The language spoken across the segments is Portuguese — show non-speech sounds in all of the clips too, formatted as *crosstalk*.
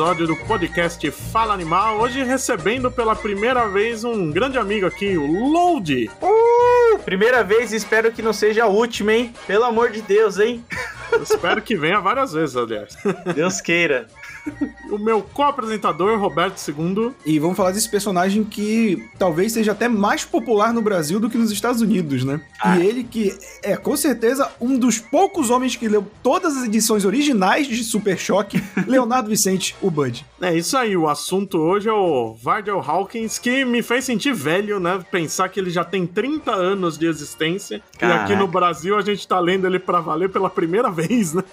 episódio do podcast Fala Animal. Hoje recebendo pela primeira vez um grande amigo aqui, o Load. Uh, primeira vez, espero que não seja a última, hein? Pelo amor de Deus, hein? *laughs* espero que venha várias vezes, aliás. Deus queira *laughs* o meu co-apresentador, Roberto II. E vamos falar desse personagem que talvez seja até mais popular no Brasil do que nos Estados Unidos, né? Ah. E ele que é, com certeza, um dos poucos homens que leu todas as edições originais de Super Choque, *laughs* Leonardo Vicente, o Bud. É isso aí, o assunto hoje é o Vardell Hawkins, que me fez sentir velho, né? Pensar que ele já tem 30 anos de existência. Caraca. E aqui no Brasil a gente tá lendo ele pra valer pela primeira *laughs* vez, né?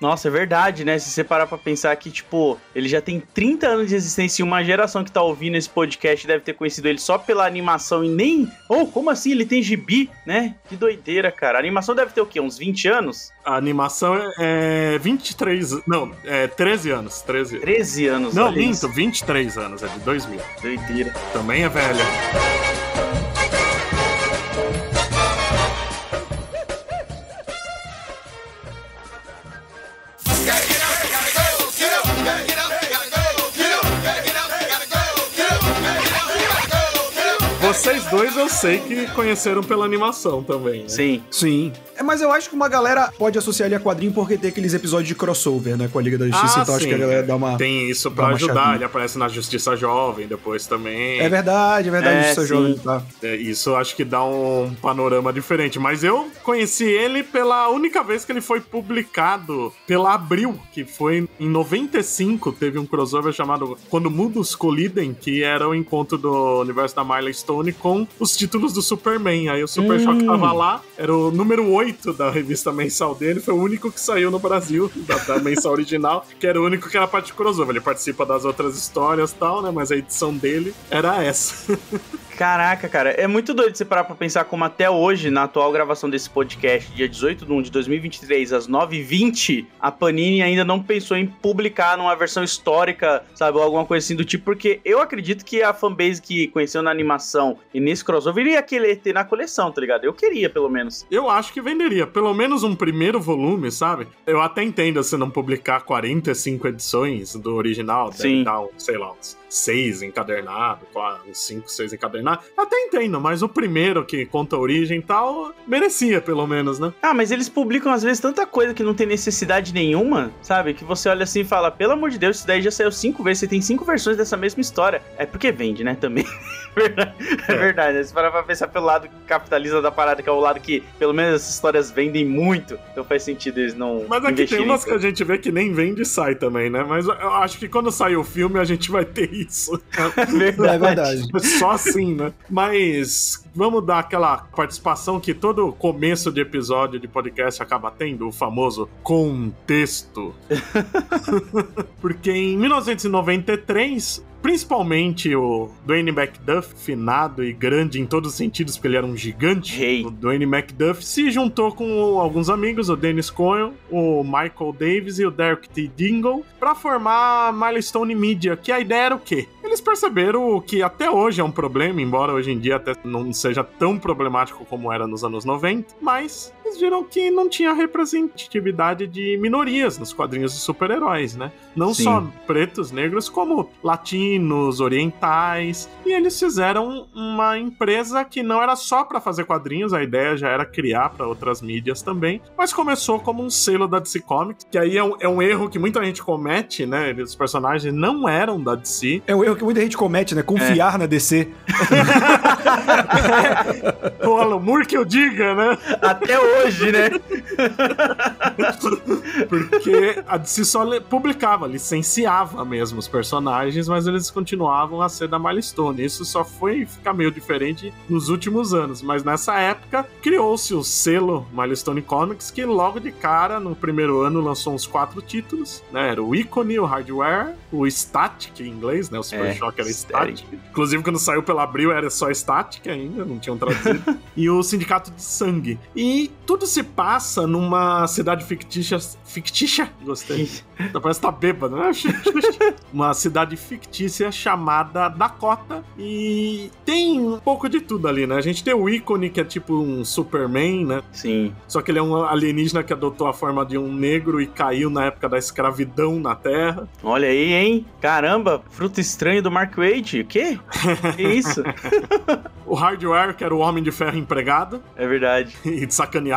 Nossa, é verdade, né? Se você parar pra pensar que, tipo, ele já tem 30 anos de existência e uma geração que tá ouvindo esse podcast deve ter conhecido ele só pela animação e nem. Oh, como assim? Ele tem gibi, né? Que doideira, cara. A animação deve ter o quê? Uns 20 anos? A animação é 23. Não, é 13 anos. 13, 13 anos, Não, minto, isso. 23 anos, é de 2000. Doideira. Também é velha. Vocês dois eu sei que conheceram pela animação também. Né? Sim. Sim. É, mas eu acho que uma galera pode associar ele a quadrinho porque tem aqueles episódios de crossover, né? Com a Liga da Justiça. Ah, então sim. acho que a galera dá uma. Tem isso pra ajudar. Ele aparece na Justiça Jovem depois também. É verdade, é verdade. É, Justiça sim. Jovem, tá? É, isso acho que dá um panorama diferente. Mas eu conheci ele pela única vez que ele foi publicado pela Abril, que foi em 95. Teve um crossover chamado Quando Mundos Colidem, que era o encontro do universo da Miley Stone com os títulos do Superman. Aí o Super hum. Shock tava lá, era o número 8 8 da revista mensal dele, foi o único que saiu no Brasil, da, da *laughs* mensal original, que era o único que era parte de crossover. Ele participa das outras histórias e tal, né? Mas a edição dele era essa. *laughs* Caraca, cara, é muito doido você parar pra pensar como até hoje, na atual gravação desse podcast, dia 18 de 1 de 2023, às 9h20, a Panini ainda não pensou em publicar numa versão histórica, sabe, ou alguma coisa assim do tipo, porque eu acredito que a fanbase que conheceu na animação e nesse crossover iria querer ter na coleção, tá ligado? Eu queria, pelo menos. Eu acho que venderia, pelo menos um primeiro volume, sabe? Eu até entendo você não publicar 45 edições do original, Sim. dar, sei lá, uns seis encadernado, uns cinco, seis Até entendo, mas o primeiro que conta a origem e tal, merecia pelo menos, né? Ah, mas eles publicam às vezes tanta coisa que não tem necessidade nenhuma, sabe? Que você olha assim e fala, pelo amor de Deus, isso daí já saiu cinco vezes, você tem cinco versões dessa mesma história. É porque vende, né, também. *laughs* é verdade, né? Se parar pra pensar pelo lado capitalista da parada, que é o lado que, pelo menos, essas histórias vendem muito, então faz sentido eles não. Mas aqui tem umas que a gente vê que nem vende e sai também, né? Mas eu acho que quando sair o filme a gente vai ter isso. *laughs* É verdade. É verdade. Só assim, né? Mas vamos dar aquela participação que todo começo de episódio de podcast acaba tendo, o famoso contexto. *laughs* Porque em 1993, Principalmente o Dwayne McDuff, finado e grande em todos os sentidos, porque ele era um gigante. Hey. O Dwayne McDuff se juntou com alguns amigos, o Dennis Coyle, o Michael Davis e o Derek T. Dingle, para formar a Milestone Media, que a ideia era o quê? Eles perceberam que até hoje é um problema, embora hoje em dia até não seja tão problemático como era nos anos 90, mas eles viram que não tinha representatividade de minorias nos quadrinhos de super-heróis, né? Não Sim. só pretos, negros, como latinos, orientais. E eles fizeram uma empresa que não era só para fazer quadrinhos, a ideia já era criar para outras mídias também, mas começou como um selo da DC Comics, que aí é um, é um erro que muita gente comete, né? Os personagens não eram da DC. É um erro que muita gente comete, né? Confiar é. na DC. o Alan Moore que eu diga, né? Até hoje, né? *laughs* Porque a DC só publicava, licenciava mesmo os personagens, mas eles continuavam a ser da Milestone. Isso só foi ficar meio diferente nos últimos anos, mas nessa época criou-se o selo Milestone Comics, que logo de cara, no primeiro ano, lançou uns quatro títulos, né? Era o Icone, o Hardware, o Static em inglês, né? O Super é. Shock era Static. Inclusive, quando saiu pela Abril era só Static ainda, não tinham traduzido. *laughs* e o Sindicato de Sangue. E tudo se passa numa cidade fictícia. Fictícia? Gostei. Então, *laughs* parece que tá bêbado, né? *laughs* uma cidade fictícia chamada Dakota. E tem um pouco de tudo ali, né? A gente tem o ícone que é tipo um Superman, né? Sim. Só que ele é um alienígena que adotou a forma de um negro e caiu na época da escravidão na Terra. Olha aí, hein? Caramba, fruto estranho do Mark Wade. O quê? Que isso? *laughs* o Hardware, que era o Homem de Ferro empregado. É verdade. E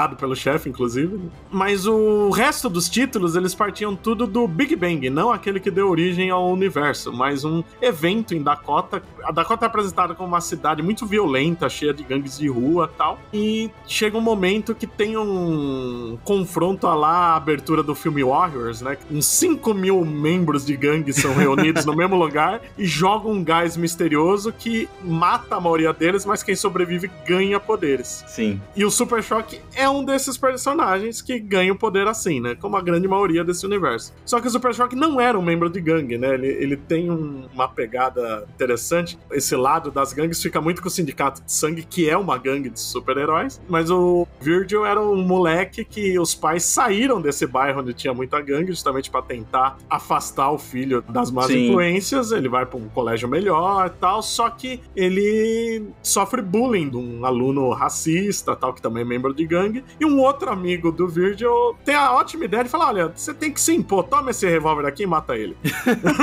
pelo chefe, inclusive. Mas o resto dos títulos, eles partiam tudo do Big Bang, não aquele que deu origem ao universo, mas um evento em Dakota. A Dakota é apresentada como uma cidade muito violenta, cheia de gangues de rua e tal. E chega um momento que tem um confronto a lá a abertura do filme Warriors, né? Uns 5 mil membros de gangue são reunidos no mesmo lugar e jogam um gás misterioso que mata a maioria deles, mas quem sobrevive ganha poderes. Sim. E o Super Shock é um desses personagens que ganha o poder assim, né? Como a grande maioria desse universo. Só que o Super Shock não era um membro de gangue, né? Ele, ele tem um, uma pegada interessante. Esse lado das gangues fica muito com o Sindicato de Sangue, que é uma gangue de super-heróis. Mas o Virgil era um moleque que os pais saíram desse bairro onde tinha muita gangue, justamente para tentar afastar o filho das más Sim. influências. Ele vai para um colégio melhor e tal. Só que ele sofre bullying de um aluno racista, tal, que também é membro de gangue. E um outro amigo do Virgil tem a ótima ideia de falar: olha, você tem que se impor, toma esse revólver aqui e mata ele.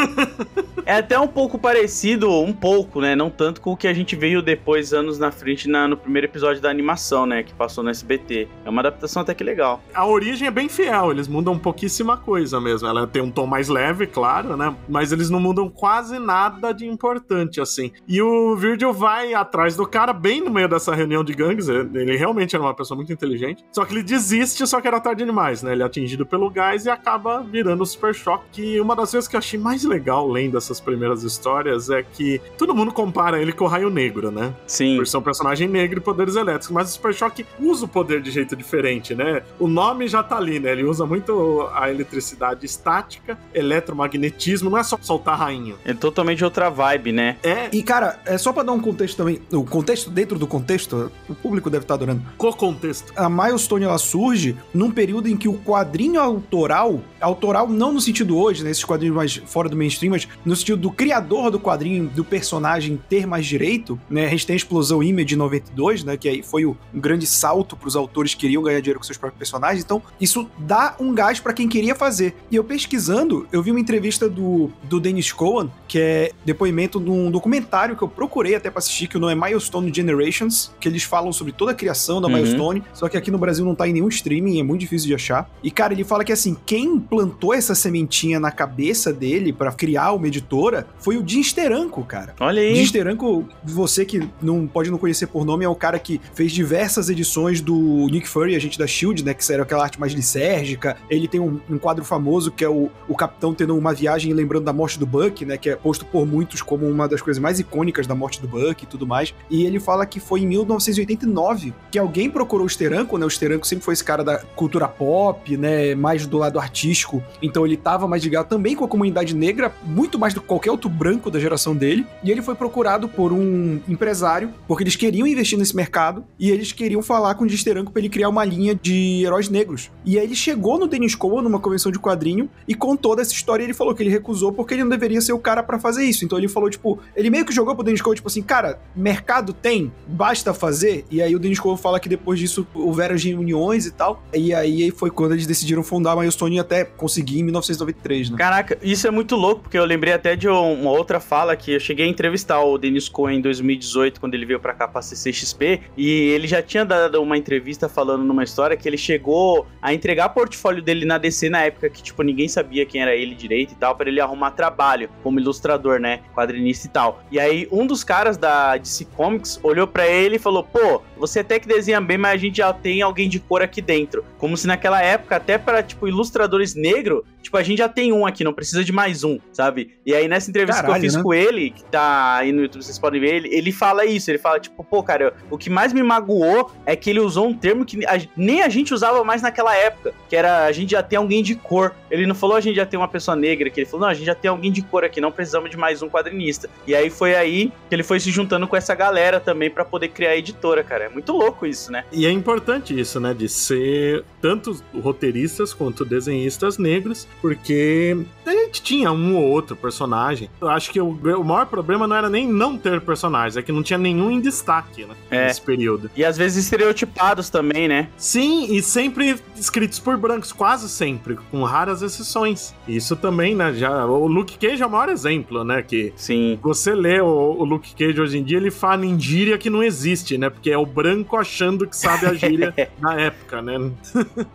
*laughs* é até um pouco parecido, um pouco, né? Não tanto com o que a gente veio depois, anos na frente, na, no primeiro episódio da animação, né? Que passou no SBT. É uma adaptação até que legal. A origem é bem fiel, eles mudam pouquíssima coisa mesmo. Ela tem um tom mais leve, claro, né? Mas eles não mudam quase nada de importante, assim. E o Virgil vai atrás do cara bem no meio dessa reunião de gangues. Ele realmente era uma pessoa muito inteligente. Só que ele desiste, só que era tarde demais, né? Ele é atingido pelo gás e acaba virando o Super Shock. Que uma das coisas que eu achei mais legal lendo essas primeiras histórias é que todo mundo compara ele com o Raio Negro, né? Sim. Por ser um personagem negro e poderes elétricos. Mas o Super Shock usa o poder de jeito diferente, né? O nome já tá ali, né? Ele usa muito a eletricidade estática, eletromagnetismo, não é só soltar rainha. É totalmente outra vibe, né? É. E, cara, é só pra dar um contexto também. O contexto, dentro do contexto, o público deve estar adorando. Co-contexto. A Milestone, ela surge num período em que o quadrinho autoral, autoral não no sentido hoje, né? Esses quadrinhos mais fora do mainstream, mas no sentido do criador do quadrinho, do personagem ter mais direito, né? A gente tem a explosão Image de 92, né? Que aí foi um grande salto pros autores que queriam ganhar dinheiro com seus próprios personagens. Então, isso dá um gás para quem queria fazer. E eu pesquisando, eu vi uma entrevista do, do Dennis Cohen, que é depoimento de um documentário que eu procurei até pra assistir, que o nome é Milestone Generations, que eles falam sobre toda a criação da uhum. Milestone, só que aqui no Brasil não tá em nenhum streaming, é muito difícil de achar. E, cara, ele fala que assim, quem plantou essa sementinha na cabeça dele para criar uma editora foi o Jim Steranko, cara. Olha aí. Jim Steranko, você que não pode não conhecer por nome, é o cara que fez diversas edições do Nick Fury, a gente da Shield, né? Que era aquela arte mais lisérgica. Ele tem um, um quadro famoso que é o, o Capitão tendo uma viagem lembrando da morte do Buck, né? Que é posto por muitos como uma das coisas mais icônicas da morte do Buck e tudo mais. E ele fala que foi em 1989 que alguém procurou o Steranko, né? O Steranko sempre foi esse cara da cultura pop, né? Mais do lado artístico. Então ele tava mais ligado também com a comunidade negra, muito mais do que qualquer outro branco da geração dele. E ele foi procurado por um empresário, porque eles queriam investir nesse mercado e eles queriam falar com o Steranko pra ele criar uma linha de heróis negros. E aí ele chegou no Dennis Cohen, numa convenção de quadrinho, e contou dessa história ele falou que ele recusou porque ele não deveria ser o cara para fazer isso. Então ele falou, tipo, ele meio que jogou pro Dennis Cohen, tipo assim, cara, mercado tem, basta fazer. E aí o Dennis Cohen fala que depois disso houveram reuniões e tal. E aí foi quando eles decidiram fundar a Milestone e até conseguir em 1993, né? Caraca, isso é muito louco, porque eu lembrei até de uma outra fala que eu cheguei a entrevistar o Dennis Cohen em 2018, quando ele veio pra cá pra CCXP, e ele já tinha dado uma entrevista falando numa história que ele chegou a entregar portfólio dele na DC na época que, tipo, ninguém sabia quem era ele direito e tal, para ele arrumar trabalho como ilustrador, né? Quadrinista e tal. E aí, um dos caras da DC Comics olhou para ele e falou: pô, você até que desenha bem, mas a gente já tem alguém de cor aqui dentro. Como se naquela época, até para tipo, ilustradores negros, tipo, a gente já tem um aqui, não precisa de mais um, sabe? E aí nessa entrevista Caralho, que eu fiz né? com ele, que tá aí no YouTube, vocês podem ver, ele, ele fala isso, ele fala, tipo, pô, cara, o que mais me magoou é que ele usou um termo que a- nem a gente usava mais naquela época, que era a gente já tem alguém de cor. Ele não falou a gente já tem uma pessoa negra, que ele falou, não, a gente já tem alguém de cor aqui, não precisamos de mais um quadrinista. E aí foi aí que ele foi se juntando com essa galera também pra poder criar a editora, cara. É muito louco isso, né? E é importante isso, né? De ser tanto roteiristas quanto desenhistas negros, porque a gente tinha um ou outro personagem. Eu acho que o, o maior problema não era nem não ter personagens, é que não tinha nenhum em destaque, né? É. Nesse período. E às vezes estereotipados também, né? Sim, e sempre escritos por brancos, quase sempre, com raras exceções. Isso também, né? Já, o Luke Cage é o maior exemplo, né? Que Sim. você lê o, o Luke Cage hoje em dia, ele fala em gíria que não existe, né? Porque é o branco achando que sabe a gíria *laughs* na época, né?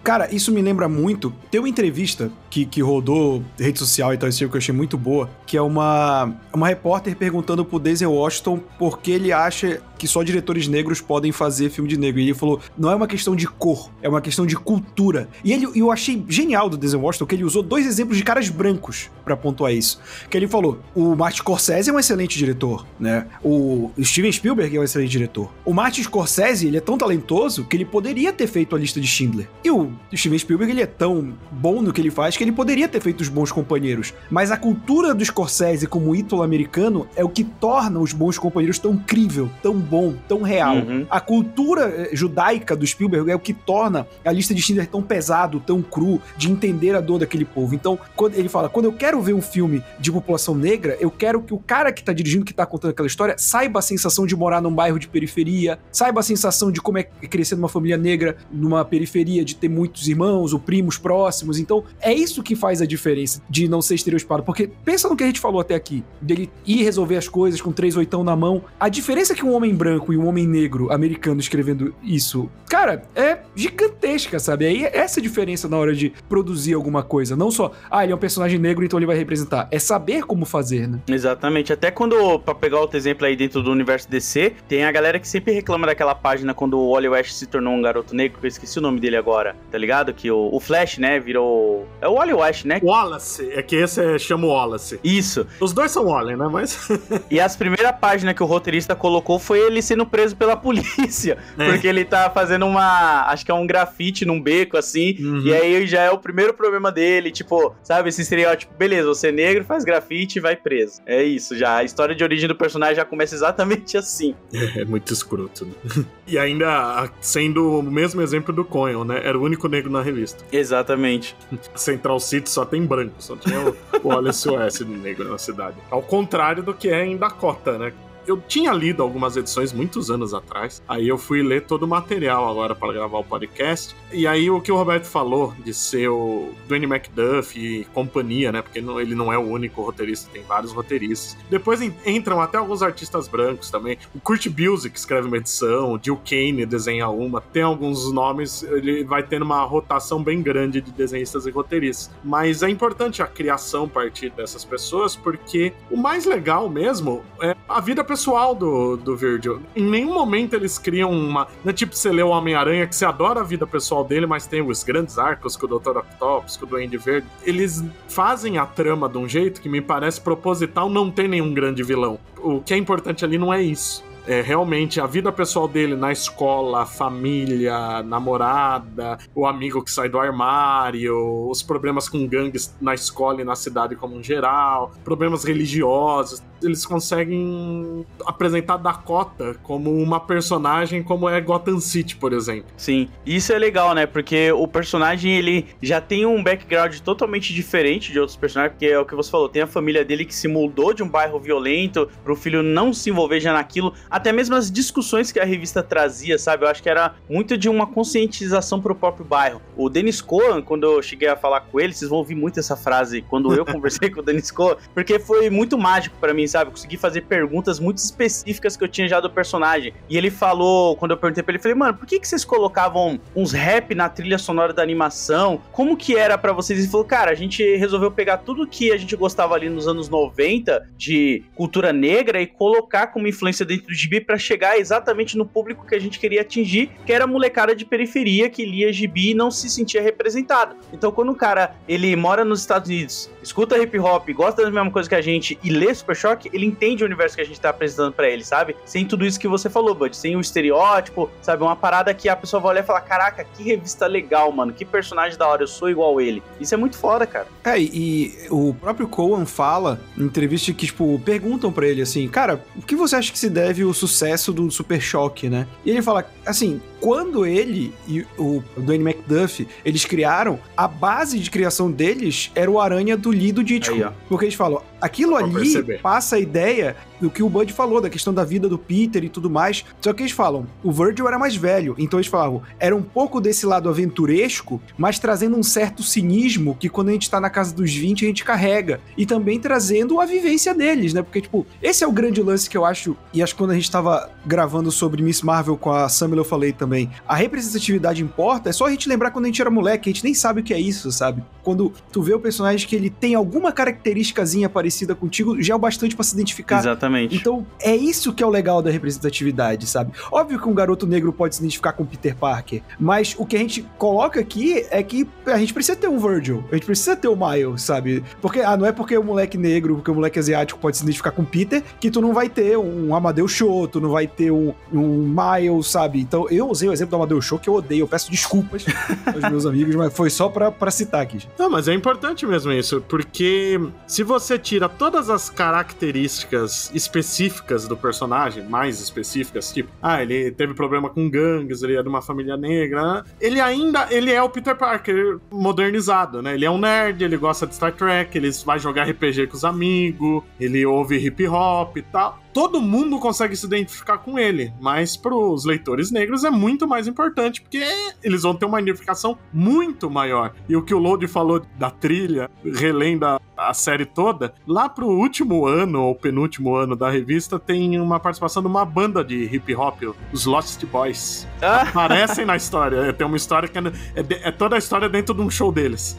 Cara, isso me lembra muito. Tem uma entrevista que, que rodou rede social e tal, que eu achei muito boa, que é uma, uma repórter perguntando pro Denzel Washington por que ele acha que só diretores negros podem fazer filme de negro. E ele falou: não é uma questão de cor, é uma questão de cultura. E ele, eu achei genial do Denzel Washington que ele usou dois exemplos de caras brancos pra pontuar isso. Que ele falou: o Martin Scorsese é um excelente diretor, né? O Steven Spielberg é um excelente diretor. O Martin Scorsese, ele é tão talentoso que ele poderia ter feito a lista de Schindler. E o Steven Spielberg, ele é tão bom no que ele faz que ele poderia ter feito os bons companheiros. Mas a cultura do Scorsese como ídolo americano é o que torna os bons companheiros tão crível, tão bom, tão real. Uhum. A cultura eh, judaica do Spielberg é o que torna a lista de Schindler tão pesado, tão cru, de entender a dor daquele povo. Então, quando ele fala, quando eu quero ver um filme de população negra, eu quero que o cara que tá dirigindo, que tá contando aquela história, saiba a sensação de morar num bairro de periferia, saiba a sensação de como é crescer numa família negra, numa periferia, de ter muitos irmãos ou primos próximos. Então, é isso que faz a diferença de não ser estereotipado. Porque pensa no que a gente falou até aqui, dele ir resolver as coisas com três oitão na mão. A diferença que um homem branco e um homem negro americano escrevendo isso, cara, é gigantesca, sabe? Aí é essa a diferença na hora de produzir alguma coisa. Não só, ah, ele é um personagem negro, então ele vai representar. É saber como fazer, né? Exatamente. Até quando, pra pegar outro exemplo aí dentro do universo DC, tem a galera que sempre reclama daquela página quando o Wally West se tornou um garoto negro, que eu esqueci o nome dele agora, tá ligado? Que o, o Flash, né, virou... É o Wally West, né? Wallace, é que esse é, chama Wallace. Isso. Os dois são Wally, né? Mas. E as primeiras páginas que o roteirista colocou foi ele sendo preso pela *laughs* polícia. É. Porque ele tá fazendo uma. Acho que é um grafite num beco, assim. Uhum. E aí já é o primeiro problema dele. Tipo, sabe, esse estereótipo. Beleza, você é negro, faz grafite e vai preso. É isso já. A história de origem do personagem já começa exatamente *laughs* assim. É muito escroto, né? *laughs* E ainda sendo o mesmo exemplo do Conan, né? Era o único negro na revista. Exatamente. Central City só tem branco, só tinha o, o Wallace West negro na cidade. Ao contrário do que é em Dakota, né? Eu tinha lido algumas edições muitos anos atrás, aí eu fui ler todo o material agora para gravar o podcast. E aí o que o Roberto falou de ser o Dwayne McDuff e companhia, né? Porque não- ele não é o único roteirista, tem vários roteiristas. Depois en- entram até alguns artistas brancos também. O Kurt Busiek escreve uma edição, o Jill Kane desenha uma. Tem alguns nomes, ele vai tendo uma rotação bem grande de desenhistas e roteiristas. Mas é importante a criação a partir dessas pessoas, porque o mais legal mesmo é a vida pessoal do, do Virgil. Em nenhum momento eles criam uma. Não é tipo você lê o Homem-Aranha, que você adora a vida pessoal dele, mas tem os grandes arcos com o Dr. Octopus, com o Duende Verde. Eles fazem a trama de um jeito que me parece proposital não ter nenhum grande vilão. O que é importante ali não é isso. É realmente a vida pessoal dele na escola, família, namorada, o amigo que sai do armário, os problemas com gangues na escola e na cidade como um geral, problemas religiosos. Eles conseguem apresentar Dakota como uma personagem como é Gotham City, por exemplo. Sim, isso é legal, né? Porque o personagem ele já tem um background totalmente diferente de outros personagens, porque é o que você falou, tem a família dele que se mudou de um bairro violento pro filho não se envolver já naquilo, até mesmo as discussões que a revista trazia, sabe? Eu acho que era muito de uma conscientização pro próprio bairro. O Dennis Cohen, quando eu cheguei a falar com ele, vocês vão ouvir muito essa frase quando eu *laughs* conversei com o Dennis Cohen, porque foi muito mágico pra mim, sabe? consegui fazer perguntas muito específicas que eu tinha já do personagem. E ele falou, quando eu perguntei pra ele, falei, mano, por que, que vocês colocavam uns rap na trilha sonora da animação? Como que era para vocês? Ele falou, cara, a gente resolveu pegar tudo que a gente gostava ali nos anos 90 de cultura negra e colocar como influência dentro do gibi para chegar exatamente no público que a gente queria atingir, que era a molecada de periferia que lia gibi e não se sentia representado. Então, quando o cara ele mora nos Estados Unidos, escuta hip hop, gosta da mesma coisa que a gente e lê Super Ele entende o universo que a gente tá apresentando para ele, sabe? Sem tudo isso que você falou, Bud, sem o estereótipo, sabe? Uma parada que a pessoa vai olhar e falar: caraca, que revista legal, mano, que personagem da hora, eu sou igual ele. Isso é muito foda, cara. É, e o próprio Cohen fala em entrevista que, tipo, perguntam para ele assim, cara, o que você acha que se deve o sucesso do Super Choque, né? E ele fala, assim, quando ele e o Danny McDuff, eles criaram, a base de criação deles era o Aranha do Lee do Ditko. Porque eles falam, aquilo ali perceber. passa a ideia do que o Bud falou, da questão da vida do Peter e tudo mais. Só que eles falam, o Virgil era mais velho, então eles falavam, era um pouco desse lado aventuresco, mas trazendo um certo cinismo que quando a gente tá na casa dos 20 a gente carrega. E também trazendo a vivência deles, né? Porque, tipo, esse é o grande lance que eu acho, e acho que quando a gente tava gravando sobre Miss Marvel com a Samuel eu falei também, a representatividade importa, é só a gente lembrar quando a gente era moleque, a gente nem sabe o que é isso, sabe? Quando tu vê o personagem que ele tem alguma característicazinha parecida contigo, já é o bastante para se identificar. Exatamente. Exatamente. Então, é isso que é o legal da representatividade, sabe? Óbvio que um garoto negro pode se identificar com Peter Parker, mas o que a gente coloca aqui é que a gente precisa ter um Virgil, a gente precisa ter o Miles, sabe? Porque, ah, não é porque o moleque negro, porque o moleque asiático pode se identificar com Peter, que tu não vai ter um Amadeus Show, tu não vai ter um, um Miles, sabe? Então, eu usei o exemplo do Amadeus Show, que eu odeio, eu peço desculpas *laughs* aos meus amigos, mas foi só pra, pra citar aqui. Não, mas é importante mesmo isso, porque se você tira todas as características específicas do personagem, mais específicas, tipo, ah, ele teve problema com gangues, ele é de uma família negra, né? ele ainda, ele é o Peter Parker modernizado, né? Ele é um nerd, ele gosta de Star Trek, ele vai jogar RPG com os amigos, ele ouve hip hop e tal todo mundo consegue se identificar com ele, mas para os leitores negros é muito mais importante, porque eles vão ter uma identificação muito maior. E o que o Lode falou da trilha, relendo a, a série toda, lá pro último ano, ou penúltimo ano da revista, tem uma participação de uma banda de hip hop, os Lost Boys. Ah. Aparecem na história. Tem uma história que é, é, é toda a história dentro de um show deles.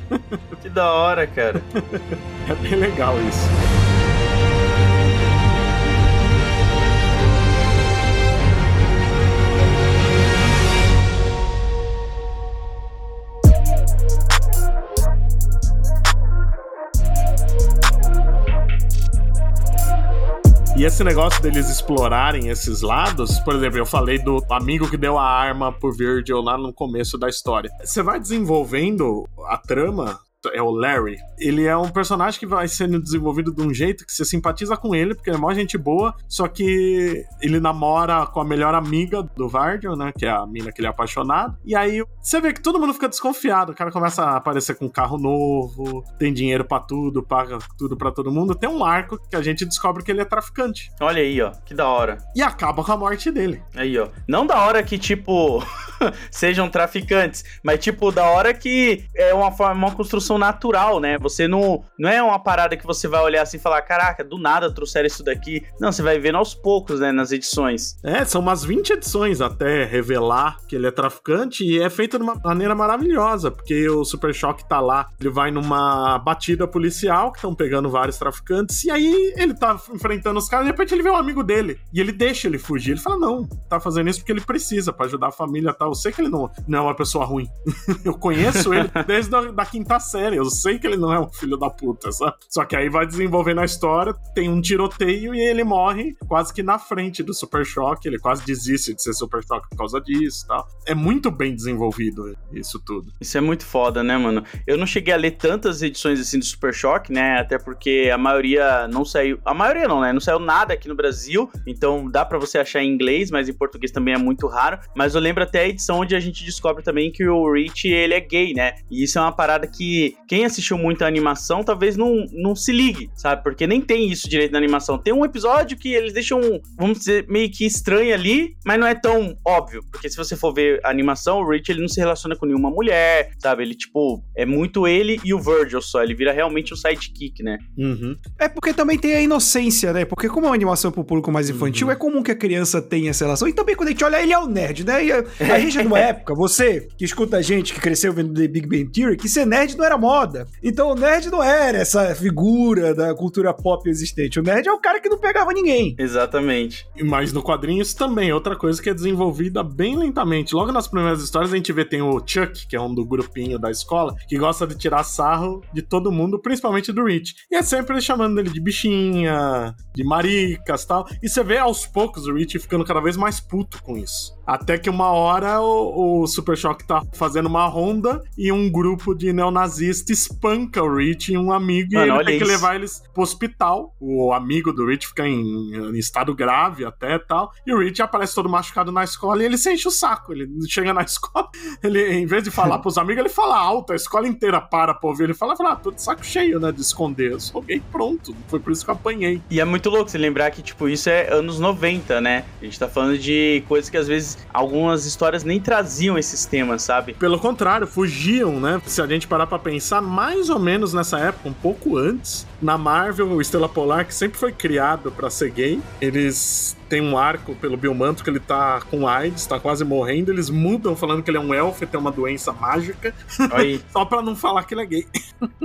Que da hora, cara. *laughs* é bem legal isso. E esse negócio deles explorarem esses lados, por exemplo, eu falei do amigo que deu a arma pro Virgil lá no começo da história. Você vai desenvolvendo a trama é o Larry. Ele é um personagem que vai sendo desenvolvido de um jeito que você simpatiza com ele, porque ele é mó gente boa, só que ele namora com a melhor amiga do Vardion, né? Que é a mina que ele é apaixonado. E aí você vê que todo mundo fica desconfiado. O cara começa a aparecer com um carro novo, tem dinheiro para tudo, paga tudo para todo mundo. Tem um arco que a gente descobre que ele é traficante. Olha aí, ó, que da hora. E acaba com a morte dele. Aí, ó. Não da hora que, tipo, *laughs* sejam traficantes, mas, tipo, da hora que é uma, forma, uma construção natural, né? Você não, não é uma parada que você vai olhar assim e falar, caraca, do nada trouxeram isso daqui. Não, você vai vendo aos poucos, né, nas edições. É, são umas 20 edições até revelar que ele é traficante e é feito de uma maneira maravilhosa, porque o Super Choque tá lá, ele vai numa batida policial que estão pegando vários traficantes e aí ele tá enfrentando os caras e de repente ele vê um amigo dele e ele deixa ele fugir. Ele fala: "Não, tá fazendo isso porque ele precisa para ajudar a família tal. Eu sei que ele não, não é uma pessoa ruim. *laughs* eu conheço ele desde a da quinta série série. Eu sei que ele não é um filho da puta, sabe? Só que aí vai desenvolvendo a história, tem um tiroteio e ele morre quase que na frente do Super Choque. Ele quase desiste de ser Super Choque por causa disso tal. É muito bem desenvolvido isso tudo. Isso é muito foda, né, mano? Eu não cheguei a ler tantas edições assim do Super Choque, né? Até porque a maioria não saiu. A maioria não, né? Não saiu nada aqui no Brasil. Então dá para você achar em inglês, mas em português também é muito raro. Mas eu lembro até edição onde a gente descobre também que o Rich, ele é gay, né? E isso é uma parada que quem assistiu muito a animação talvez não, não se ligue, sabe? Porque nem tem isso direito na animação. Tem um episódio que eles deixam, vamos dizer, meio que estranho ali, mas não é tão óbvio. Porque se você for ver a animação, o Rich, ele não se relaciona com nenhuma mulher, sabe? Ele, tipo, é muito ele e o Virgil só. Ele vira realmente um sidekick, né? Uhum. É porque também tem a inocência, né? Porque como é uma animação pro público mais infantil, uhum. é comum que a criança tenha essa relação. E também quando a gente olha, ele é o nerd, né? E a, a gente numa *laughs* época, você que escuta a gente que cresceu vendo The Big Bang Theory, que ser nerd não era moda. Então o nerd não era essa figura da cultura pop existente. O nerd é o cara que não pegava ninguém. Exatamente. Mas no quadrinho isso também é outra coisa que é desenvolvida bem lentamente. Logo nas primeiras histórias a gente vê tem o Chuck, que é um do grupinho da escola, que gosta de tirar sarro de todo mundo, principalmente do Rich. E é sempre chamando ele de bichinha, de maricas tal. E você vê aos poucos o Rich ficando cada vez mais puto com isso. Até que uma hora o, o Super Shock tá fazendo uma ronda e um grupo de neonazistas espanca o Rich e um amigo Mano, e ele tem isso. que levar eles pro hospital. O amigo do Rich fica em, em, estado grave até tal. E o Rich aparece todo machucado na escola e ele se enche o saco. Ele *laughs* chega na escola, ele, em vez de falar pros amigos, ele fala alto, a escola inteira para pra ouvir. Ele fala, fala ah, tô de saco cheio, né, de esconder. Eu sou gay, pronto. Foi por isso que eu apanhei. E é muito louco você lembrar que, tipo, isso é anos 90, né? A gente tá falando de coisas que às vezes algumas histórias nem traziam esses temas, sabe? Pelo contrário, fugiam, né? Se a gente parar pra pensar, mais ou menos nessa época, um pouco antes, na Marvel, o Estrela Polar, que sempre foi criado para ser gay, eles tem um arco pelo Biomanto que ele tá com AIDS, tá quase morrendo. Eles mudam falando que ele é um elfo e tem uma doença mágica. *laughs* Só pra não falar que ele é gay.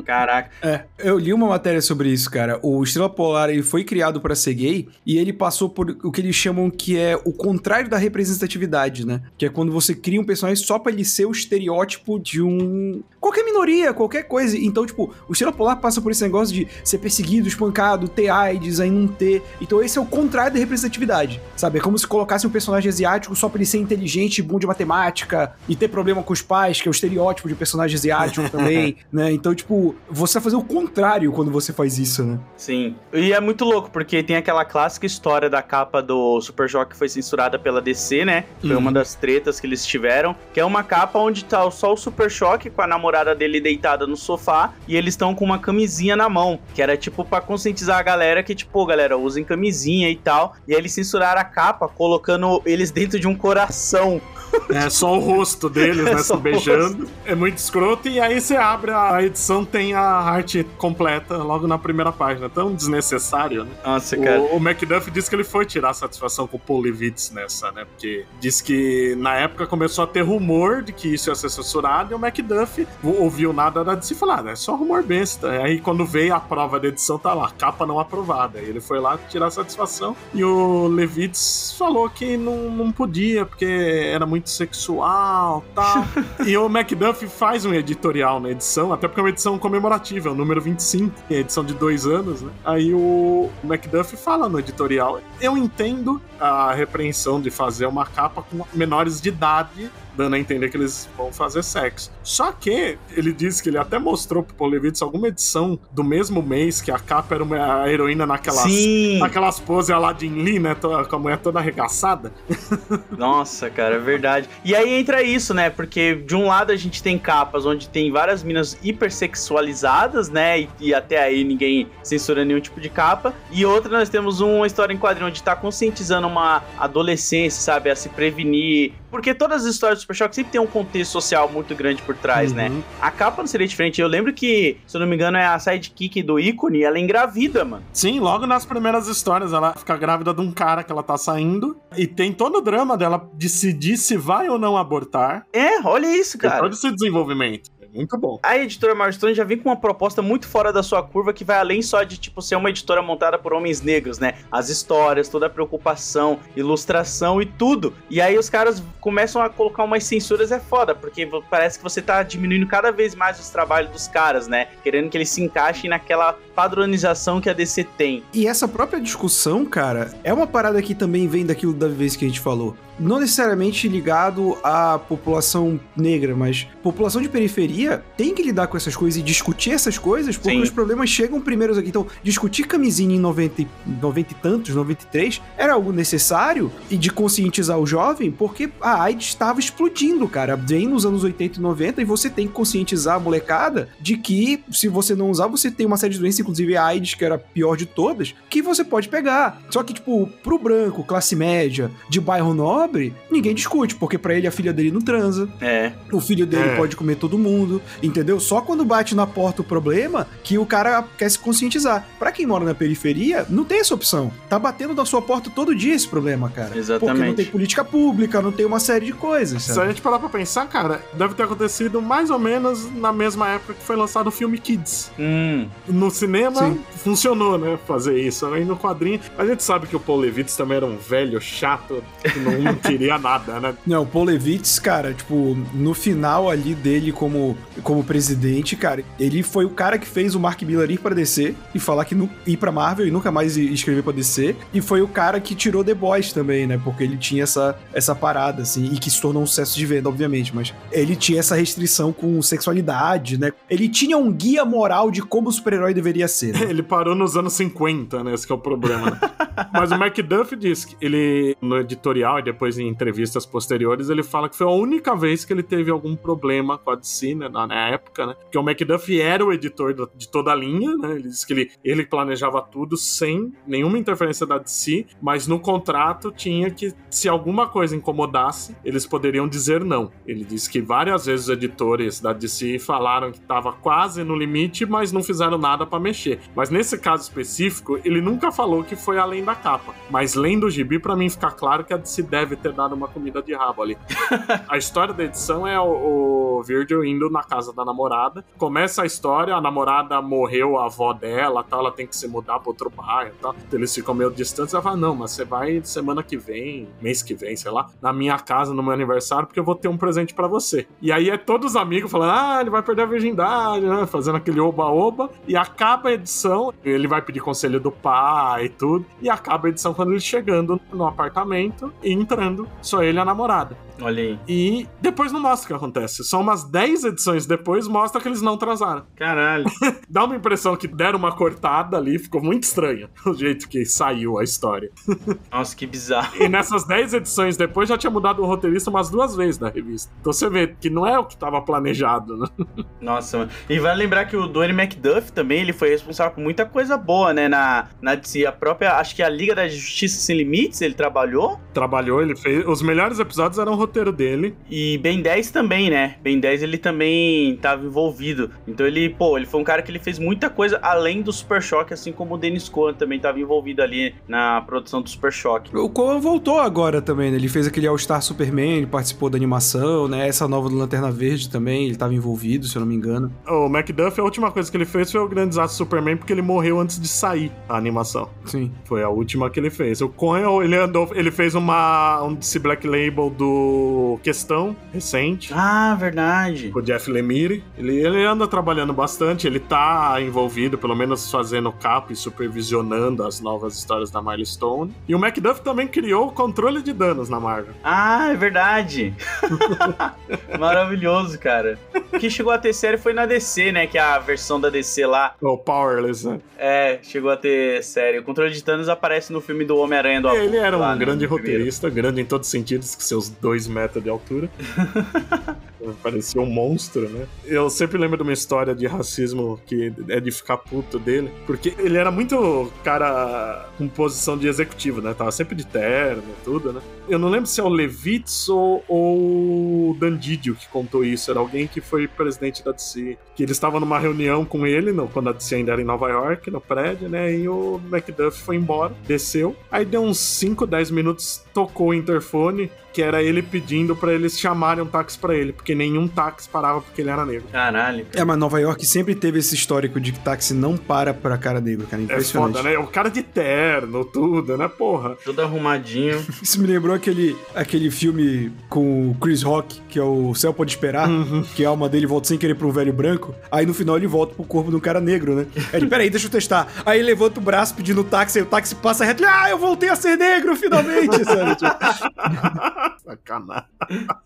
Caraca. É, eu li uma matéria sobre isso, cara. O Estrela Polar ele foi criado para ser gay e ele passou por o que eles chamam que é o contrário da representatividade, né? Que é quando você cria um personagem só pra ele ser o estereótipo de um. qualquer minoria, qualquer coisa. Então, tipo, o Estrela Polar passa por esse negócio de ser perseguido, espancado, ter AIDS, aí não ter. Então, esse é o contrário da representatividade sabe? É como se colocasse um personagem asiático só pra ele ser inteligente, bom de matemática e ter problema com os pais, que é o estereótipo de personagem asiático *laughs* também, né? Então, tipo, você vai fazer o contrário quando você faz isso, né? Sim. E é muito louco, porque tem aquela clássica história da capa do Super Choque que foi censurada pela DC, né? Foi uhum. uma das tretas que eles tiveram, que é uma capa onde tá só o Super Choque com a namorada dele deitada no sofá e eles estão com uma camisinha na mão, que era tipo para conscientizar a galera que, tipo, galera, usem camisinha e tal. E aí eles censuraram a capa colocando eles dentro de um coração. É só o rosto deles, *laughs* é né? Se beijando. É muito escroto. E aí você abre a edição, tem a arte completa logo na primeira página. Tão desnecessário, né? Nossa, cara. O, o Macduff disse que ele foi tirar satisfação com o Paul Levitz nessa, né? Porque disse que na época começou a ter rumor de que isso ia ser censurado e o Macduff ouviu nada da DC e falou: ah, é só rumor besta. Aí quando veio a prova da edição, tá lá, capa não aprovada. Aí ele foi lá tirar satisfação e o Levitz falou que não, não podia, porque era muito sexual tal. *laughs* e o Macduff faz um editorial na edição, até porque é uma edição comemorativa, é o número 25, é edição de dois anos, né? Aí o Macduff fala no editorial: Eu entendo a repreensão de fazer uma capa com menores de idade dando a entender que eles vão fazer sexo. Só que ele disse que ele até mostrou pro Polevitz alguma edição do mesmo mês que a capa era uma, a heroína naquelas, Sim. naquelas poses Aladdin Lee, né? Com a mulher toda arregaçada. *laughs* Nossa, cara, é verdade. E aí entra isso, né? Porque de um lado a gente tem capas onde tem várias minas hipersexualizadas, né? E, e até aí ninguém censura nenhum tipo de capa. E outra nós temos uma história em quadrinho onde tá conscientizando uma adolescência, sabe? A se prevenir. Porque todas as histórias Super Choque sempre tem um contexto social muito grande por trás, né? uhum. né? A capa não seria diferente. Eu lembro que, se eu não me engano, é a sidekick do ícone, ela é engravida, mano. Sim, logo nas primeiras histórias, ela fica grávida de um cara que ela tá saindo. E tem todo o drama dela decidir se vai ou não abortar. É, olha isso, cara. Tem todo esse desenvolvimento muito bom. A editora Milestone já vem com uma proposta muito fora da sua curva que vai além só de, tipo, ser uma editora montada por homens negros, né? As histórias, toda a preocupação, ilustração e tudo. E aí os caras começam a colocar umas censuras, é foda, porque parece que você tá diminuindo cada vez mais os trabalhos dos caras, né? Querendo que eles se encaixem naquela padronização que a DC tem. E essa própria discussão, cara, é uma parada que também vem daquilo da vez que a gente falou. Não necessariamente ligado à população negra, mas população de periferia periferia tem que lidar com essas coisas e discutir essas coisas, porque Sim. os problemas chegam primeiros aqui. Então, discutir camisinha em 90, e- 90 e tantos, 93, era algo necessário e de conscientizar o jovem, porque a AIDS estava explodindo, cara. Vem nos anos 80 e 90 e você tem que conscientizar a molecada de que se você não usar, você tem uma série de doenças, inclusive a AIDS, que era a pior de todas, que você pode pegar. Só que, tipo, pro branco, classe média, de bairro nobre, ninguém discute, porque pra ele a filha dele não transa, É. o filho dele É. pode comer todo mundo, entendeu? Só quando bate na porta o problema que o cara quer se conscientizar. Pra quem mora na periferia, não tem essa opção. Tá batendo na sua porta todo dia esse problema, cara. Porque não Exatamente. tem política pública, não tem uma série de coisas, Se a sabe? gente parar pra pensar, cara, deve ter acontecido mais ou menos na mesma época que foi lançado o filme Kids. Hum. No cinema Sim. funcionou, né? Fazer isso. Aí no quadrinho. A gente sabe que o Paul Levitz também era um velho chato que não, não *laughs* queria nada, né? Não, o Paul Levitz, cara, tipo, no final ali dele como, como presidente, cara, ele foi o cara que fez o Mark Miller ir pra DC e falar que nu- ir pra Marvel e nunca mais escrever pra DC. E foi o cara que tirou The Boys também, né? Porque ele tinha essa, essa parada, assim, e que se tornou um sucesso de venda, obviamente. Mas ele tinha essa restrição com sexualidade, né? Ele tinha um guia moral de como o super-herói deveria ser. né? *laughs* Ele parou nos anos 50, né? Esse que é o problema. né? *laughs* Mas o Macduff diz que ele, no editorial e depois em entrevistas posteriores, ele fala que foi a única vez que ele teve algum problema com a DC, né? Na, na época, né? Porque o Macduff era o editor de toda a linha, né? Ele disse que ele, ele planejava tudo sem nenhuma interferência da DC, mas no contrato tinha que, se alguma coisa incomodasse, eles poderiam dizer não. Ele disse que várias vezes os editores da DC falaram que estava quase no limite, mas não fizeram nada pra mexer. Mas nesse caso específico, ele nunca falou que foi além da capa. Mas lendo o gibi, pra mim fica claro que a DC deve ter dado uma comida de rabo ali. *laughs* a história da edição é o, o Virgil indo na casa da namorada. Começa a história, a namorada morreu, a avó dela, tal, ela tem que se mudar pra outro bairro, tal. Então eles ficam meio distantes. Ela fala: "Não, mas você vai semana que vem, mês que vem, sei lá, na minha casa no meu aniversário, porque eu vou ter um presente pra você". E aí é todos os amigos falando: "Ah, ele vai perder a virgindade", né? Fazendo aquele oba-oba e acaba a edição, ele vai pedir conselho do pai e tudo, e acaba a edição quando ele chegando no apartamento e entrando, só ele e a namorada. Olha aí. E depois não mostra o que acontece. Só umas 10 edições depois mostra que eles não transaram. Caralho. *laughs* Dá uma impressão que deram uma cortada ali, ficou muito estranho *laughs* o jeito que saiu a história. *laughs* Nossa, que bizarro. E nessas 10 edições depois já tinha mudado o roteirista umas duas vezes da revista. Então você vê que não é o que estava planejado, né? Nossa, mano. E vale lembrar que o Dwayne McDuff também, ele foi responsável por muita coisa boa, né? Na, na DC. A própria, acho que a Liga da Justiça Sem Limites, ele trabalhou. Trabalhou, ele fez. Os melhores episódios eram roteiro dele. E Ben 10 também, né? Ben 10 ele também tava envolvido. Então ele, pô, ele foi um cara que ele fez muita coisa além do Super Choque, assim como o Dennis Cohen também tava envolvido ali na produção do Super Choque. O Coen voltou agora também, né? Ele fez aquele All-Star Superman, ele participou da animação, né? Essa nova do Lanterna Verde também, ele tava envolvido, se eu não me engano. O Macduff, a última coisa que ele fez foi o Grande Desastre Superman, porque ele morreu antes de sair a animação. Sim. Foi a última que ele fez. O Cohen, ele andou, ele fez uma um DC Black Label do Questão recente. Ah, verdade. Com o Jeff Lemire. Ele, ele anda trabalhando bastante, ele tá envolvido, pelo menos fazendo capa e supervisionando as novas histórias da Milestone. E o Macduff também criou o controle de danos na Marvel. Ah, é verdade. *laughs* Maravilhoso, cara. O que chegou a ter série foi na DC, né? Que é a versão da DC lá. O Powerless, né? É, chegou a ter série. O controle de Thanos aparece no filme do Homem-Aranha do Ele era um lá, né, grande primeiro. roteirista, grande em todos os sentidos, com seus dois metros de altura. *laughs* Parecia um monstro, né? Eu sempre lembro de uma história de racismo que é de ficar puto dele, porque ele era muito cara com posição de executivo, né? Tava sempre de terno e tudo, né? Eu não lembro se é o Levitz ou, ou o Dandidio que contou isso. Era alguém que foi presidente da DC. Que eles estavam numa reunião com ele, no, quando a DC ainda era em Nova York, no prédio, né? E o Macduff foi embora, desceu. Aí deu uns 5, 10 minutos, tocou o interfone, que era ele pedindo pra eles chamarem um táxi pra ele, porque nenhum táxi parava porque ele era negro. Caralho. É, mas Nova York sempre teve esse histórico de que táxi não para pra cara negro, cara. É Impressionante. foda, né? O cara de terno, tudo, né? Porra. Tudo arrumadinho. *laughs* Isso me lembrou aquele, aquele filme com o Chris Rock, que é o Céu Pode Esperar, que a alma dele volta sem querer pra um velho branco. Aí no final ele volta pro corpo de um cara negro, né? Aí ele, peraí, deixa eu testar. Aí ele levanta o braço pedindo táxi, aí o táxi passa reto. Ah, eu voltei a ser negro finalmente, *laughs* sabe? Tipo, Sacanagem.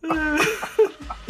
*laughs*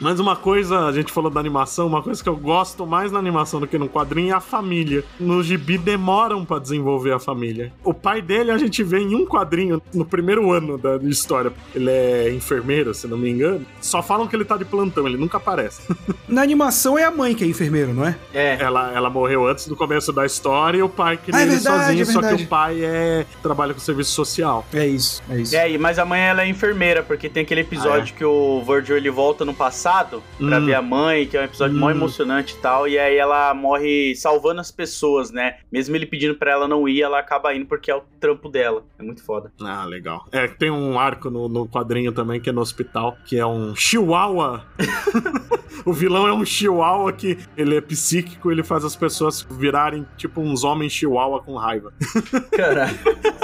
Mas uma coisa, a gente falou da animação, uma coisa que eu gosto mais na animação do que no quadrinho é a família. No gibi demoram para desenvolver a família. O pai dele a gente vê em um quadrinho no primeiro ano da história. Ele é enfermeiro, se não me engano. Só falam que ele tá de plantão, ele nunca aparece. *laughs* Na animação é a mãe que é enfermeiro, não é? É. Ela, ela morreu antes do começo da história e o pai queria ah, é ele verdade, sozinho, é só que o pai é trabalha com serviço social. É isso, é isso. É, mas a mãe ela é enfermeira, porque tem aquele episódio ah, é. que o Virgil ele volta no passado pra hum. ver a mãe, que é um episódio hum. mó emocionante e tal, e aí ela morre salvando as pessoas, né? Mesmo ele pedindo pra ela não ir, ela acaba indo porque é o trampo dela. É muito foda. Ah, legal. É, tem um arco no, no quadrinho também que é no hospital, que é um chihuahua. *laughs* o vilão é um chihuahua que ele é psíquico, ele faz as pessoas virarem tipo uns homens chihuahua com raiva. *laughs* Caralho.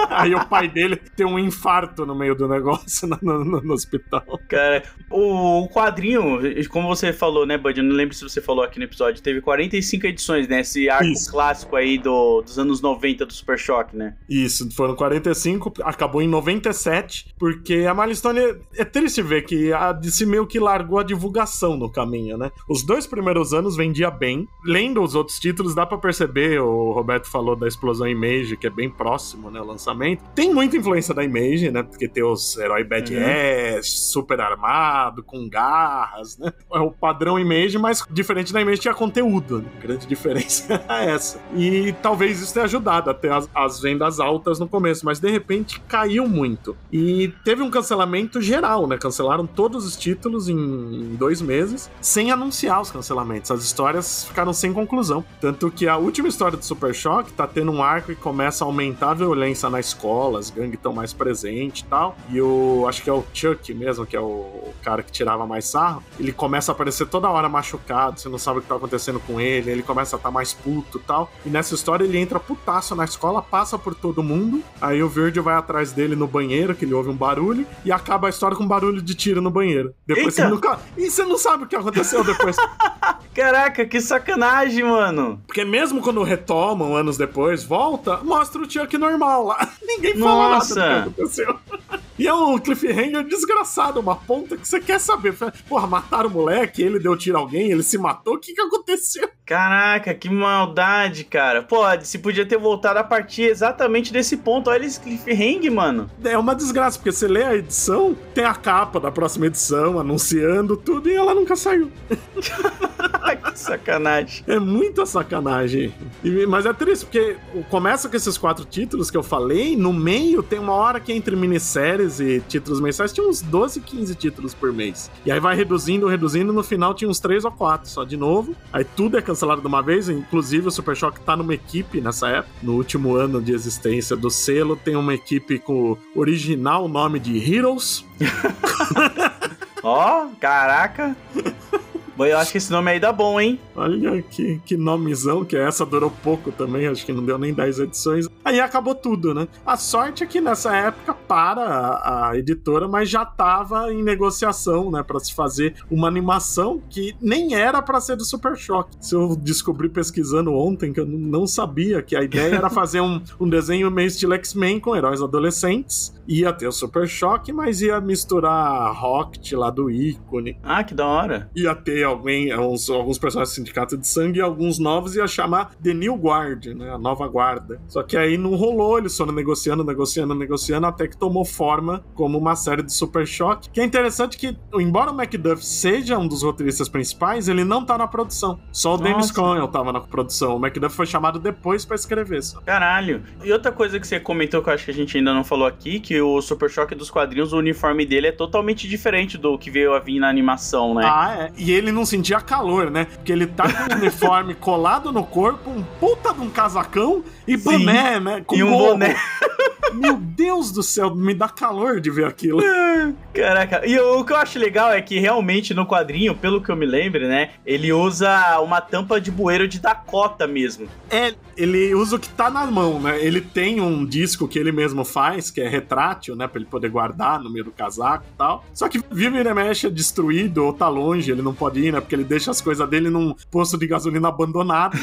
Aí o pai dele tem um infarto no meio do negócio *laughs* no, no, no hospital. Cara, o quadrinho, como você falou, né, Bud? Eu não lembro se você falou aqui no episódio, teve 45 edições, né? Esse arco Isso. clássico aí do, dos anos 90 do Super Choque, né? Isso, foram 45, acabou em 97, porque a Milestone é, é triste ver que a DC meio que largou a divulgação no caminho, né? Os dois primeiros anos vendia bem. Lendo os outros títulos, dá para perceber, o Roberto falou da explosão Image, que é bem próximo, né, o lançamento. Tem muita influência da Image, né? Porque tem os herói badass, uhum. super armado, com garras, né? É o padrão Image, mas diferente da Image tinha conteúdo. Né? A grande *laughs* diferença é essa. E talvez isso tenha ajudado até as, as vendas altas no começo, mas de repente caiu muito. E teve um cancelamento geral, né? Cancelaram todos os títulos em dois meses, sem anunciar os cancelamentos. As histórias ficaram sem conclusão. Tanto que a última história do Super Shock tá tendo um arco que começa a aumentar a violência na escola, as gangues estão mais presentes e tal. E o. Acho que é o Chuck mesmo, que é o cara que tirava mais sarro. Ele começa a aparecer toda hora machucado, você não sabe o que tá acontecendo com ele, ele começa a estar tá mais puto e tal. E nessa história ele entra putaço na escola, passa por todo mundo. Aí o Virgil vai atrás dele no banheiro, que ele ouve um barulho, e acaba a história com um barulho de tiro no banheiro. Depois Eita. você nunca. E você não sabe o que aconteceu depois. *laughs* Caraca, que sacanagem, mano. Porque mesmo quando retomam anos depois, volta, mostra o Chuck normal lá. *laughs* Ninguém fala Nossa. nada do que aconteceu. *laughs* E é um cliffhanger desgraçado, uma ponta que você quer saber. Porra, mataram o moleque, ele deu tiro a alguém, ele se matou, o que que aconteceu? Caraca, que maldade, cara. Pô, se podia ter voltado a partir exatamente desse ponto. Olha esse cliffhanger, mano. É uma desgraça, porque você lê a edição, tem a capa da próxima edição, anunciando tudo, e ela nunca saiu. *laughs* que sacanagem. É muita sacanagem. E, mas é triste, porque começa com esses quatro títulos que eu falei, no meio tem uma hora que entre minisséries e títulos mensais tinha uns 12, 15 títulos por mês. E aí vai reduzindo, reduzindo, no final tinha uns 3 ou 4 só de novo. Aí tudo é cancelado de uma vez, inclusive o Super Shock tá numa equipe nessa época. No último ano de existência do selo, tem uma equipe com o original nome de Heroes. *laughs* Ó, oh, caraca! Eu acho que esse nome aí dá bom, hein? Olha que, que nomezão, que essa durou pouco também, acho que não deu nem 10 edições. Aí acabou tudo, né? A sorte é que nessa época para a, a editora, mas já tava em negociação, né, para se fazer uma animação que nem era para ser do Super Choque. Se eu descobri pesquisando ontem que eu não sabia que a ideia era *laughs* fazer um, um desenho meio estilo X-Men com heróis adolescentes. Ia ter o Super Choque, mas ia misturar Rocket lá do ícone. Ah, que da hora. Ia ter alguém, alguns, alguns personagens do Sindicato de Sangue e alguns novos ia chamar The New Guard, né? A nova guarda. Só que aí não rolou, eles foram negociando, negociando, negociando, até que tomou forma como uma série de Super Choque. Que é interessante que, embora o Macduff seja um dos roteiristas principais, ele não tá na produção. Só o Dennis Conwell tava na produção. O Macduff foi chamado depois para escrever só. Caralho. E outra coisa que você comentou que eu acho que a gente ainda não falou aqui, que o Super Choque dos quadrinhos, o uniforme dele é totalmente diferente do que veio a vir na animação, né? Ah, é. E ele não sentia calor, né? Porque ele tá com o *laughs* uniforme colado no corpo, um puta de um casacão e Sim. boné, né? Com e um boné. *laughs* Meu Deus do céu, me dá calor de ver aquilo. *laughs* Caraca, e o que eu acho legal é que realmente no quadrinho, pelo que eu me lembro, né? Ele usa uma tampa de bueiro de Dakota mesmo. É, ele usa o que tá na mão, né? Ele tem um disco que ele mesmo faz, que é retrátil, né? Pra ele poder guardar no meio do casaco e tal. Só que vive e mexe é destruído ou tá longe, ele não pode né? Porque ele deixa as coisas dele num posto de gasolina abandonado.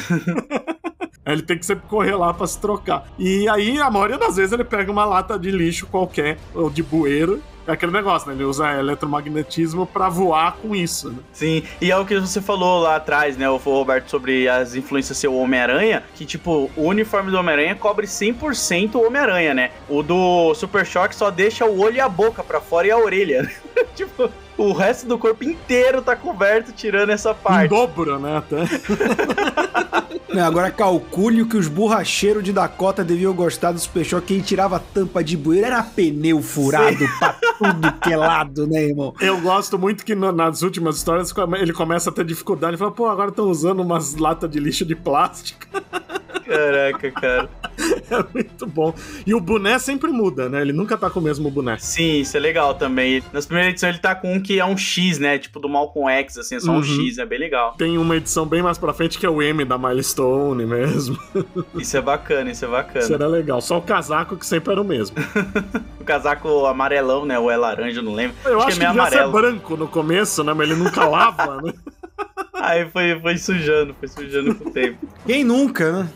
Aí *laughs* ele tem que sempre correr lá pra se trocar. E aí, a maioria das vezes, ele pega uma lata de lixo qualquer, ou de bueiro, É aquele negócio, né? Ele usa eletromagnetismo pra voar com isso, né? Sim, e é o que você falou lá atrás, né, o Roberto, sobre as influências ser o Homem-Aranha, que, tipo, o uniforme do Homem-Aranha cobre 100% o Homem-Aranha, né? O do Super Shock só deixa o olho e a boca pra fora e a orelha. *laughs* tipo, o resto do corpo inteiro tá coberto, tirando essa parte. Em dobro, né? Até. *laughs* Agora calcule o que os borracheiros de Dakota deviam gostar do Super Shock, que ele tirava tampa de bueiro, era pneu furado Sim. pra tudo que é lado, né, irmão? Eu gosto muito que no, nas últimas histórias ele começa a ter dificuldade e fala, pô, agora estão usando umas latas de lixo de plástico. *laughs* Caraca, cara. *laughs* É muito bom. E o boné sempre muda, né? Ele nunca tá com o mesmo boné. Sim, isso é legal também. Nas primeiras edições ele tá com um que é um X, né? Tipo do Malcolm X, assim, é só uhum. um X, é bem legal. Tem uma edição bem mais pra frente que é o M da Milestone mesmo. *laughs* Isso é bacana, isso é bacana. Isso era legal. Só o casaco que sempre era o mesmo. *laughs* o casaco amarelão, né? Ou é laranja, não lembro. Eu acho, acho que, é que devia ser branco no começo, né? Mas ele nunca lava, né? *laughs* Aí foi, foi sujando, foi sujando com o tempo. Quem nunca, né?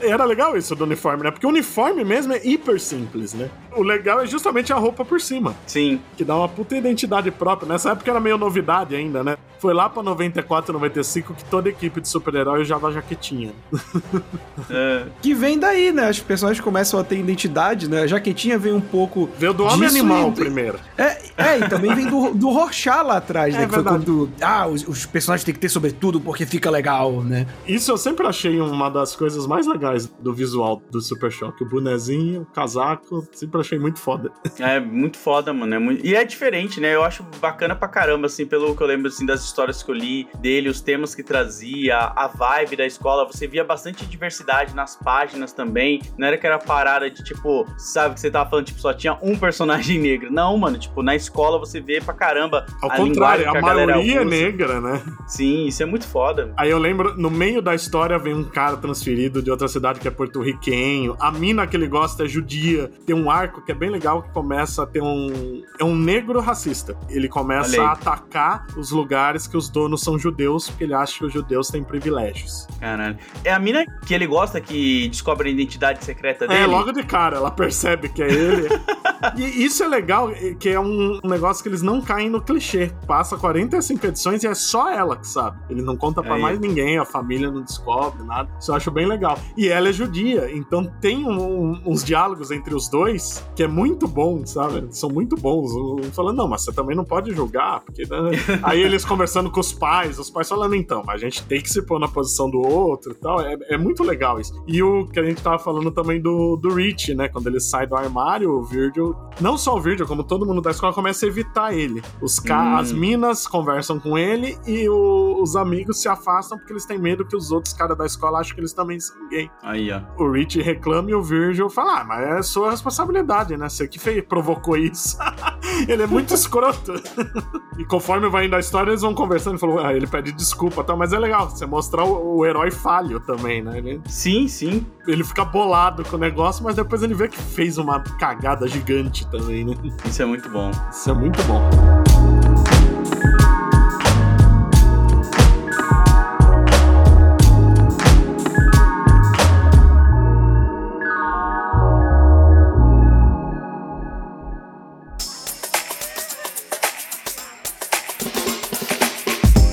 Era legal isso do uniforme, né? Porque o uniforme mesmo é hiper simples, né? O legal é justamente a roupa por cima. Sim. Que dá uma puta identidade própria. Nessa época era meio novidade ainda, né? Foi lá pra 94, 95 que toda equipe de super-herói usava jaquetinha. *laughs* É. Que vem daí, né? Os personagens começam a ter identidade, né? A jaquetinha vem um pouco. Veio do Homem Animal e... primeiro. É, é, e também vem do, do Rorschach lá atrás, *laughs* né? É que verdade. foi quando. Ah, os, os personagens têm que ter sobretudo porque fica legal, né? Isso eu sempre achei uma das coisas mais legais do visual do Super Choque. O bonezinho, o casaco, sempre achei muito foda. É, muito foda, mano. É muito... E é diferente, né? Eu acho bacana pra caramba, assim, pelo que eu lembro, assim, das histórias que eu li dele, os temas que trazia, a vibe da escola. Você via bastante diversidade nas páginas também. Não era que era parada de, tipo, sabe que você tava falando, tipo, só tinha um personagem *laughs* negro. Não, mano, tipo, na escola você vê pra caramba. Ao a contrário, a, a maioria é negra, né? Sim, isso é muito foda. Aí eu lembro, no meio da história vem um cara transferido de outra cidade que é porto-riquenho. A mina que ele gosta é judia. Tem um arco que é bem legal que começa a ter um. É um negro racista. Ele começa a atacar os lugares que os donos são judeus, porque ele acha que os judeus têm privilégios. Caralho. É a mina que ele gosta que descobre a identidade secreta é, dele? É, logo de cara, ela percebe que é ele. *laughs* e isso é legal, que é um negócio que eles não caem no clichê. Passa 45 edições e é só ela que sabe. Ele não conta para mais ninguém, a família não descobre nada. Isso eu acho bem legal. E ela é judia, então tem um, uns diálogos entre os dois que é muito bom, sabe? São muito bons. Um falando, não, mas você também não pode julgar, porque. Né? *laughs* Aí eles conversando com os pais, os pais falando, então, a gente tem que se pôr na posição do outro e tal. É, é muito legal isso. E o que a gente tava falando também do, do Rich, né? Quando ele sai do armário, o Virgil. Não só o Virgil, como todo mundo da escola começa a evitar ele. Os hum. As minas conversam com ele e o, os amigos se afastam porque eles têm medo que os outros caras da escola achem que eles também são gay. Aí, ó. O Rich reclama e o Virgil fala: Ah, mas é sua responsabilidade, né? Você que fez, provocou isso. *laughs* ele é muito escroto. *laughs* e conforme vai indo a história, eles vão conversando e falou: Ah, ele pede desculpa, tá? Mas é legal você mostrar o, o herói falho também, né? Ele, sim, sim. Ele fica bolado com o negócio, mas depois ele vê que fez uma cagada gigante também, né? Isso é muito bom. Isso é muito bom.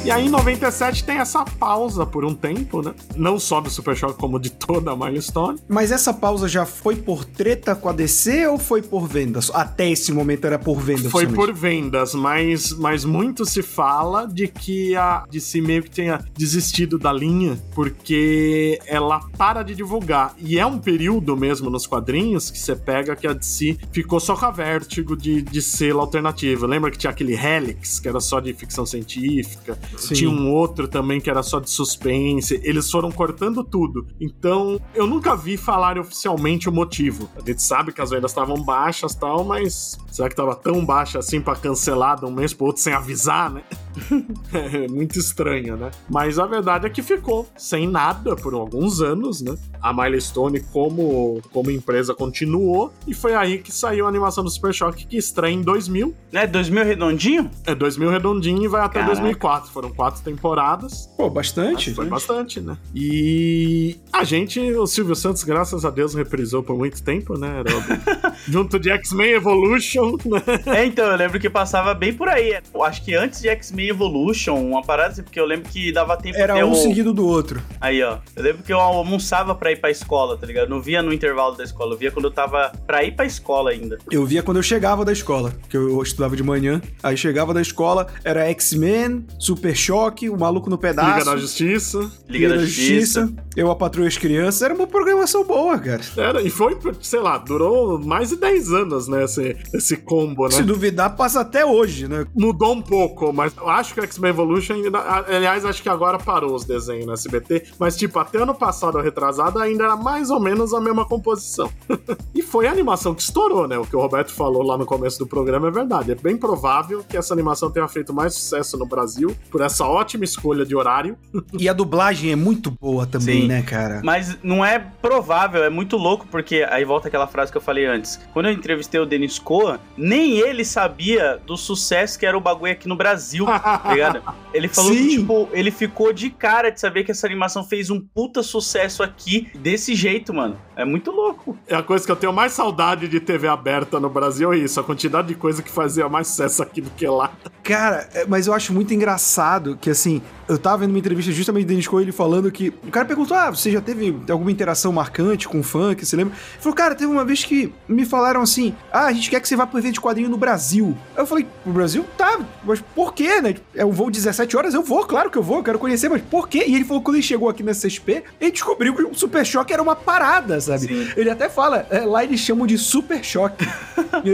E aí em 97 tem essa pausa por um tempo, né? Não só do Super Shock, como de toda a Milestone. Mas essa pausa já foi por treta com a DC ou foi por vendas? Até esse momento era por vendas? Foi por vendas, mas, mas muito se fala de que a DC meio que tenha desistido da linha, porque ela para de divulgar. E é um período mesmo nos quadrinhos que você pega que a DC ficou só com a vértigo de, de selo alternativo. Lembra que tinha aquele Helix, que era só de ficção científica? Sim. Tinha um outro também que era só de suspense. Eles foram cortando tudo. Então, eu nunca vi falar oficialmente o motivo. A gente sabe que as vendas estavam baixas tal, mas será que tava tão baixa assim para cancelar de um mês pro outro sem avisar, né? *laughs* é muito estranha, né? Mas a verdade é que ficou sem nada por alguns anos, né? A Milestone como, como empresa continuou e foi aí que saiu a animação do Super Choque que estreia em 2000. É 2000 redondinho? É 2000 redondinho e vai até Caraca. 2004. Foram quatro temporadas. Pô, bastante. Foi bastante, né? E a gente, o Silvio Santos, graças a Deus, reprisou por muito tempo, né? *laughs* Junto de X-Men Evolution. Né? É, então, eu lembro que passava bem por aí. Eu acho que antes de X-Men Evolution, uma parada assim, porque eu lembro que dava tempo Era um o... seguido do outro. Aí, ó. Eu lembro que eu almoçava pra ir pra escola, tá ligado? Eu não via no intervalo da escola, eu via quando eu tava pra ir pra escola ainda. Eu via quando eu chegava da escola, que eu estudava de manhã. Aí chegava da escola, era X-Men, Super Choque, o Maluco no Pedaço. Liga da Justiça. Liga, Liga da, da Justiça. Justiça. Eu, a Patrulha as Crianças. Era uma programação boa, cara. Era, e foi, sei lá, durou mais de 10 anos, né? Esse, esse combo, né? Se duvidar, passa até hoje, né? Mudou um pouco, mas eu acho que o X-Men Evolution ainda. Aliás, acho que agora parou os desenhos no SBT. Mas, tipo, até ano passado, retrasado, ainda era mais ou menos a mesma composição. *laughs* e foi a animação que estourou, né? O que o Roberto falou lá no começo do programa é verdade. É bem provável que essa animação tenha feito mais sucesso no Brasil por essa ótima escolha de horário. e a dublagem é muito boa também, Sim. né, cara? Mas não é provável, é muito louco, porque aí volta aquela frase que eu falei antes. Quando eu entrevistei o Denis Coa, nem ele sabia do sucesso que era o bagulho aqui no Brasil, *laughs* tá ligado? Ele falou Sim. que, tipo, ele ficou de cara de saber que essa animação fez um puta sucesso aqui desse jeito, mano. É muito louco. É a coisa que eu tenho mais saudade de TV aberta no Brasil, é isso. A quantidade de coisa que fazia mais sucesso aqui do que lá. Cara, é, mas eu acho muito engraçado que, assim, eu tava vendo uma entrevista justamente do Denis Coa, ele falando que. O cara perguntou: ah, você já teve alguma interação marcante com funk, você lembra? Ele falou, cara, teve uma vez que me falaram assim: ah, a gente quer que você vá pro evento de quadrinho no Brasil. Eu falei, pro Brasil? Tá, mas por quê, né? É um voo 17 horas? Eu vou, claro que eu vou, eu quero conhecer, mas por quê? E ele falou, quando ele chegou aqui na CSP, ele descobriu que o Super Choque era uma parada, sabe? Sim. Ele até fala, é, lá eles chamam de Super Choque. *laughs*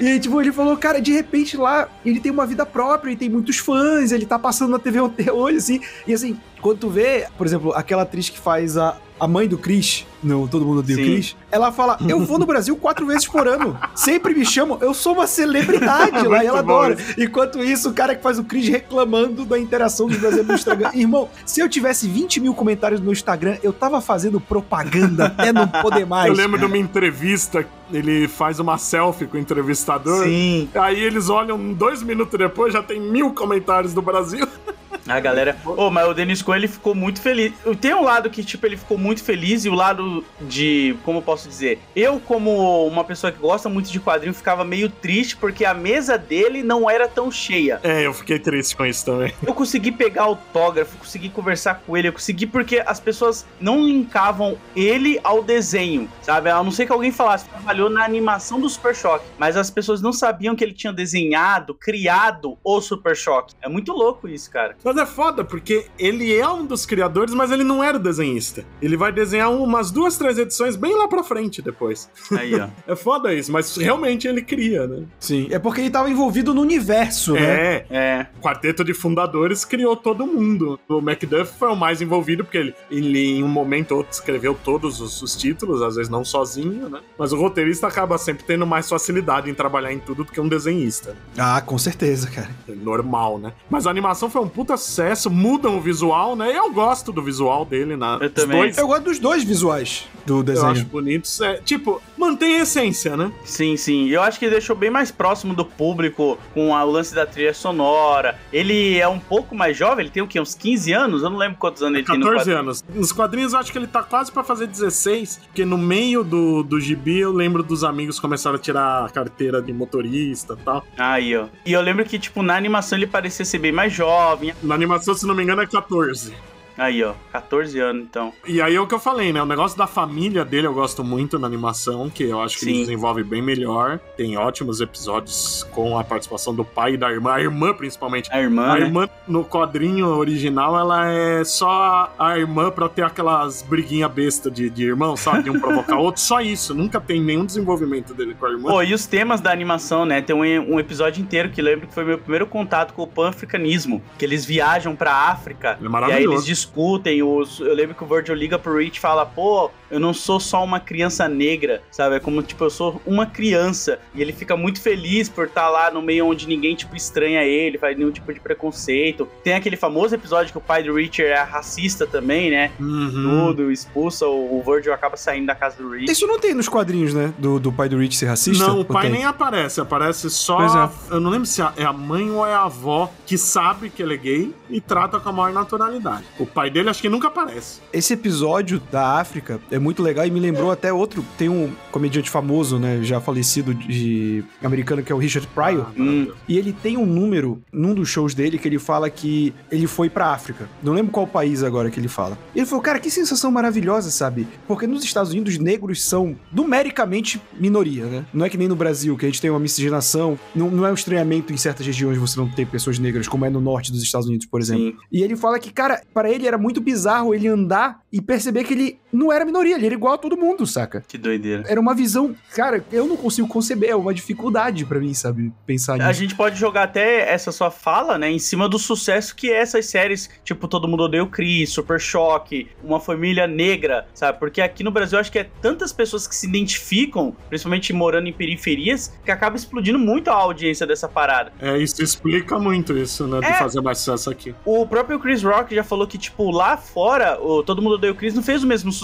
e, e, tipo, ele falou, cara, de repente lá ele tem uma vida própria, ele tem muitos fãs, ele tá passando na TV até hoje, assim. E assim, quando tu vê, por exemplo, aquela atriz que faz a, a mãe do Chris, no Todo Mundo Odeia o Chris, ela fala: Eu vou no Brasil quatro vezes por ano. Sempre me chamam, eu sou uma celebridade *laughs* lá e ela adora. Enquanto isso, o cara que faz o Chris reclamando da interação dos brasileiros no Instagram. *laughs* Irmão, se eu tivesse 20 mil comentários no Instagram, eu tava fazendo propaganda até não poder mais. Eu lembro de uma entrevista, ele faz uma selfie com o entrevistador. Sim. Aí eles olham dois minutos depois, já tem mil comentários do Brasil. *laughs* A galera. Ô, oh, mas o Denis Cohen ele ficou muito feliz. Tem um lado que, tipo, ele ficou muito feliz e o lado de. Como eu posso dizer? Eu, como uma pessoa que gosta muito de quadrinho, ficava meio triste porque a mesa dele não era tão cheia. É, eu fiquei triste com isso também. Eu consegui pegar autógrafo, consegui conversar com ele, eu consegui porque as pessoas não linkavam ele ao desenho, sabe? A não ser que alguém falasse, trabalhou na animação do Super Choque, mas as pessoas não sabiam que ele tinha desenhado, criado o Super Choque. É muito louco isso, cara. Mas é foda, porque ele é um dos criadores, mas ele não era desenhista. Ele vai desenhar umas duas, três edições bem lá pra frente depois. Aí, ó. *laughs* é foda isso, mas realmente ele cria, né? Sim, é porque ele tava envolvido no universo, né? É, é. O quarteto de fundadores criou todo mundo. O Macduff foi o mais envolvido, porque ele, ele em um momento ou outro escreveu todos os, os títulos, às vezes não sozinho, né? Mas o roteirista acaba sempre tendo mais facilidade em trabalhar em tudo do que um desenhista. Ah, com certeza, cara. É normal, né? Mas a animação foi um puta sucesso, mudam o visual, né? Eu gosto do visual dele na. Eu também. Dois. Eu gosto dos dois visuais do desenho. Eu acho bonitos. É, tipo, mantém a essência, né? Sim, sim. Eu acho que deixou bem mais próximo do público com a, o lance da trilha sonora. Ele é um pouco mais jovem, ele tem o quê? Uns 15 anos? Eu não lembro quantos anos ele 14 tem. 14 anos. Nos quadrinhos eu acho que ele tá quase para fazer 16, porque no meio do, do gibi eu lembro dos amigos começaram a tirar a carteira de motorista e tal. Aí, ó. E eu lembro que, tipo, na animação ele parecia ser bem mais jovem. Na animação, se não me engano, é 14. Aí, ó, 14 anos então. E aí é o que eu falei, né? O negócio da família dele eu gosto muito na animação, que eu acho que Sim. ele desenvolve bem melhor. Tem ótimos episódios com a participação do pai e da irmã, a irmã principalmente. A irmã. A né? irmã no quadrinho original, ela é só a irmã pra ter aquelas briguinha besta de, de irmão, sabe? De um provocar o outro. Só isso. Nunca tem nenhum desenvolvimento dele com a irmã. Pô, e os temas da animação, né? Tem um, um episódio inteiro que lembro que foi meu primeiro contato com o pan-africanismo. Que eles viajam pra África. É maravilhoso. E aí eles discutem. Os, eu lembro que o Virgil liga pro Rich e fala, pô, eu não sou só uma criança negra, sabe? É como, tipo, eu sou uma criança. E ele fica muito feliz por estar tá lá no meio onde ninguém, tipo, estranha ele, faz nenhum tipo de preconceito. Tem aquele famoso episódio que o pai do Richard é racista também, né? Uhum. Tudo, expulsa, o, o Virgil acaba saindo da casa do Rich. Isso não tem nos quadrinhos, né? Do, do pai do Rich ser racista? Não, o pai nem aparece. Aparece só. É. Eu não lembro se é a mãe ou é a avó que sabe que ele é gay e trata com a maior naturalidade. O pai dele acho que nunca aparece. Esse episódio da África é muito legal e me lembrou até outro. Tem um comediante famoso, né? Já falecido de americano, que é o Richard Pryor. Ah, hum. E ele tem um número num dos shows dele que ele fala que ele foi pra África. Não lembro qual país agora que ele fala. E ele falou, cara, que sensação maravilhosa, sabe? Porque nos Estados Unidos, negros são numericamente minoria, né? Não é que nem no Brasil, que a gente tem uma miscigenação. Não, não é um estranhamento em certas regiões você não ter pessoas negras, como é no norte dos Estados Unidos, por exemplo. Sim. E ele fala que, cara, para ele era muito bizarro ele andar e perceber que ele não era minoria, ele era igual a todo mundo, saca? Que doideira. Era uma visão, cara, eu não consigo conceber, é uma dificuldade para mim, sabe? Pensar nisso. A gente pode jogar até essa sua fala, né, em cima do sucesso que essas séries, tipo Todo Mundo Odeia o Chris, Super Choque, Uma Família Negra, sabe? Porque aqui no Brasil acho que é tantas pessoas que se identificam, principalmente morando em periferias, que acaba explodindo muito a audiência dessa parada. É, isso explica muito isso, né, de é, fazer mais sucesso aqui. O próprio Chris Rock já falou que, tipo, lá fora, o Todo Mundo Odeia o Chris não fez o mesmo sucesso,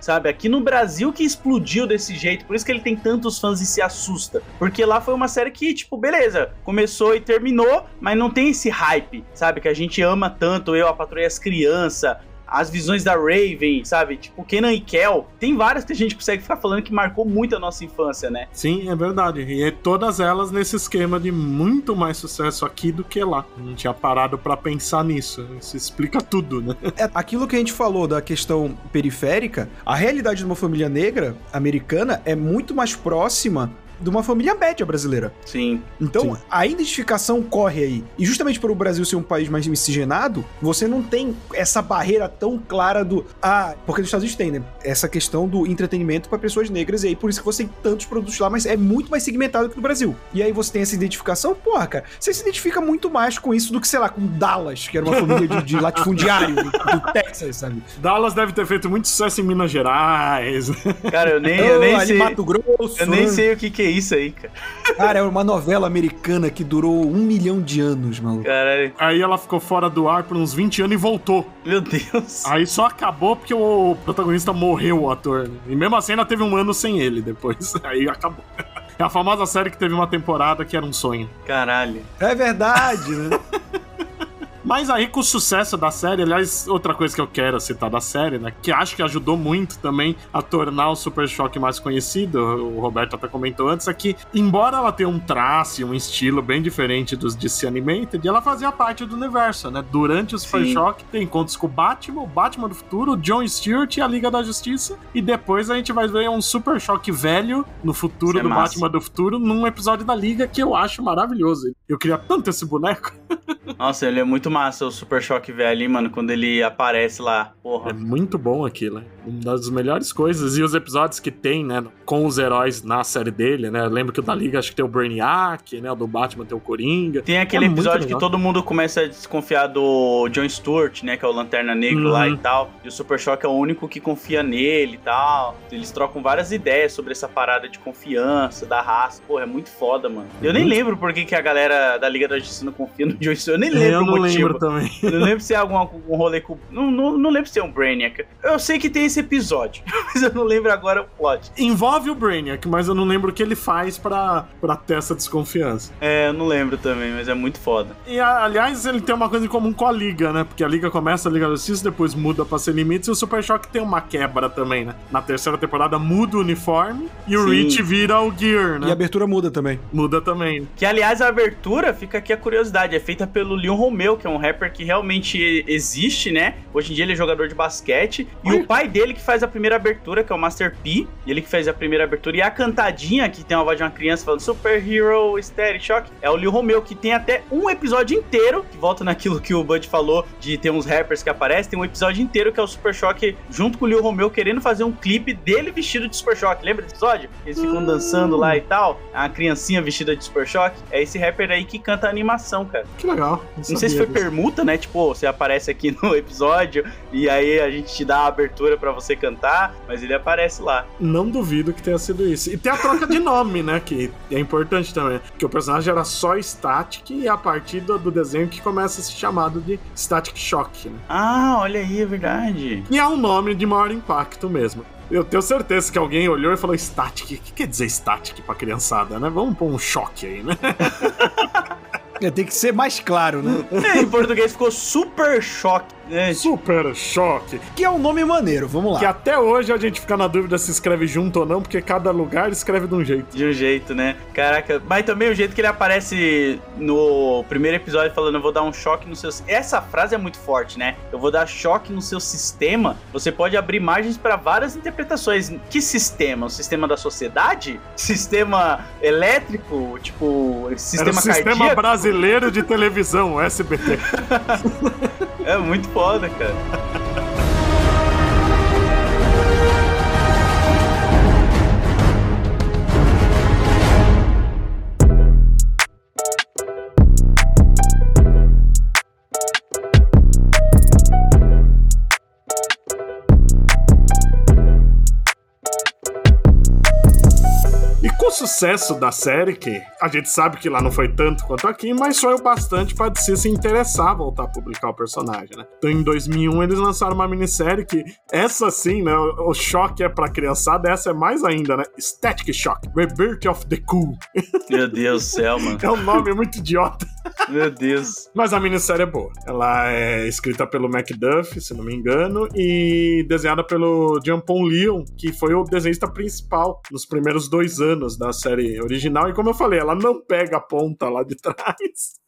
sabe? Aqui no Brasil que explodiu desse jeito, por isso que ele tem tantos fãs e se assusta. Porque lá foi uma série que, tipo, beleza, começou e terminou, mas não tem esse hype, sabe? Que a gente ama tanto, eu, a patrulha as crianças, as visões da Raven, sabe? Tipo, Kenan e Kel. Tem várias que a gente consegue ficar falando que marcou muito a nossa infância, né? Sim, é verdade. E é todas elas nesse esquema de muito mais sucesso aqui do que lá. Não tinha parado para pensar nisso. Isso explica tudo, né? É, aquilo que a gente falou da questão periférica, a realidade de uma família negra americana é muito mais próxima de uma família média brasileira. Sim. Então, sim. a identificação corre aí. E justamente por o Brasil ser um país mais miscigenado, você não tem essa barreira tão clara do. Ah, porque nos Estados Unidos tem, né? Essa questão do entretenimento para pessoas negras, e aí por isso que você tem tantos produtos lá, mas é muito mais segmentado que no Brasil. E aí você tem essa identificação, porra, cara, você se identifica muito mais com isso do que, sei lá, com Dallas, que era uma família de, de latifundiário do, do, Texas, sabe? Dallas deve ter feito muito sucesso em Minas Gerais. Cara, eu nem, eu nem sei. Mato Grosso. Eu nem né? sei o que, que é isso aí, cara? Cara, é uma novela americana que durou um milhão de anos, maluco. Caralho. Aí ela ficou fora do ar por uns 20 anos e voltou. Meu Deus. Aí só acabou porque o protagonista morreu, o ator. E mesmo assim ainda teve um ano sem ele depois. *laughs* Aí acabou. É a famosa série que teve uma temporada que era um sonho. Caralho. É verdade, né? *laughs* Mas aí, com o sucesso da série, aliás, outra coisa que eu quero citar da série, né? Que acho que ajudou muito também a tornar o Super Choque mais conhecido, o Roberto até comentou antes, é que, embora ela tenha um traço e um estilo bem diferente dos DC Animated, ela fazia parte do universo, né? Durante o Super Sim. Choque, tem encontros com o Batman, o Batman do futuro, o John Stewart e a Liga da Justiça, e depois a gente vai ver um Super Choque velho no futuro é do é Batman do futuro, num episódio da Liga que eu acho maravilhoso. Eu queria tanto esse boneco. *laughs* Nossa, ele é muito muito massa o Super Choque velho ali, mano, quando ele aparece lá. Porra. É muito bom aquilo, Uma das melhores coisas. E os episódios que tem, né, com os heróis na série dele, né? Eu lembro que o da Liga acho que tem o Brainiac, né? O do Batman tem o Coringa. Tem aquele é episódio que todo mundo começa a desconfiar do John Stewart, né? Que é o Lanterna Negro lá e uhum. tal. E o Super Choque é o único que confia nele e tal. Eles trocam várias ideias sobre essa parada de confiança, da raça. Pô, é muito foda, mano. Eu nem uhum. lembro por que, que a galera da Liga da Justiça não confia no John Stewart. Eu nem lembro eu o motivo lembro também. Eu não *laughs* lembro se é algum, algum rolê com. Não, não, não lembro se é um Brainiac. Eu sei que tem esse episódio, *laughs* mas eu não lembro agora o plot. Envolve o Brainiac, mas eu não lembro o que ele faz pra, pra ter essa desconfiança. É, eu não lembro também, mas é muito foda. E aliás, ele tem uma coisa em comum com a Liga, né? Porque a Liga começa a Liga da Justiça, depois muda pra Ser Limites e o Super Shock tem uma quebra também, né? Na terceira temporada muda o uniforme e o Rich vira o Gear, né? E a abertura muda também. Muda também. Que aliás, a abertura, fica aqui a curiosidade, é feita pelo Leon Romeu, que é um rapper que realmente existe, né? Hoje em dia ele é jogador de basquete. E o pai dele que faz a primeira abertura, que é o Master P. Ele que fez a primeira abertura. E a cantadinha, que tem a voz de uma criança falando Super Hero Static Shock, é o Lil Romeo, que tem até um episódio inteiro, que volta naquilo que o Bud falou, de ter uns rappers que aparecem. Tem um episódio inteiro que é o Super Shock junto com o Lil Romeo querendo fazer um clipe dele vestido de Super Shock. Lembra desse episódio? Eles ficam dançando lá e tal. A criancinha vestida de Super Shock. É esse rapper aí que canta a animação, cara. Que legal. Não, não sei se foi. Permuta, né? Tipo, você aparece aqui no *laughs* episódio e aí a gente te dá a abertura para você cantar, mas ele aparece lá. Não duvido que tenha sido isso. E tem a troca de nome, né? Que é importante também. Que o personagem era só Static e a partir do, do desenho que começa a ser chamado de Static Shock. Né? Ah, olha aí, é verdade. E é um nome de maior impacto mesmo. Eu tenho certeza que alguém olhou e falou static. O que quer dizer static pra criançada, né? Vamos pôr um choque aí, né? *laughs* Tem que ser mais claro, né? É, em português ficou super choque. É, Super Choque. Que é um nome maneiro, vamos lá. Que até hoje a gente fica na dúvida se escreve junto ou não, porque cada lugar escreve de um jeito. De um jeito, né? Caraca, mas também o jeito que ele aparece no primeiro episódio falando eu vou dar um choque no seu... Essa frase é muito forte, né? Eu vou dar choque no seu sistema. Você pode abrir margens para várias interpretações. Que sistema? O sistema da sociedade? Sistema elétrico? Tipo, sistema Era o sistema brasileiro de televisão, SBT. *laughs* é muito forte foda, cara. Sucesso da série, que a gente sabe que lá não foi tanto quanto aqui, mas foi o bastante para DC se interessar a voltar a publicar o personagem, né? Então em 2001 eles lançaram uma minissérie que, essa sim, né? O choque é pra criançada, essa é mais ainda, né? Static Shock, Rebirth of the Cool. *laughs* Meu Deus do céu, mano. É um nome muito idiota. Meu Deus. Mas a minissérie é boa. Ela é escrita pelo Macduff, se não me engano, e desenhada pelo Jampon Leon, que foi o desenhista principal nos primeiros dois anos da série original. E como eu falei, ela não pega a ponta lá de *laughs* trás.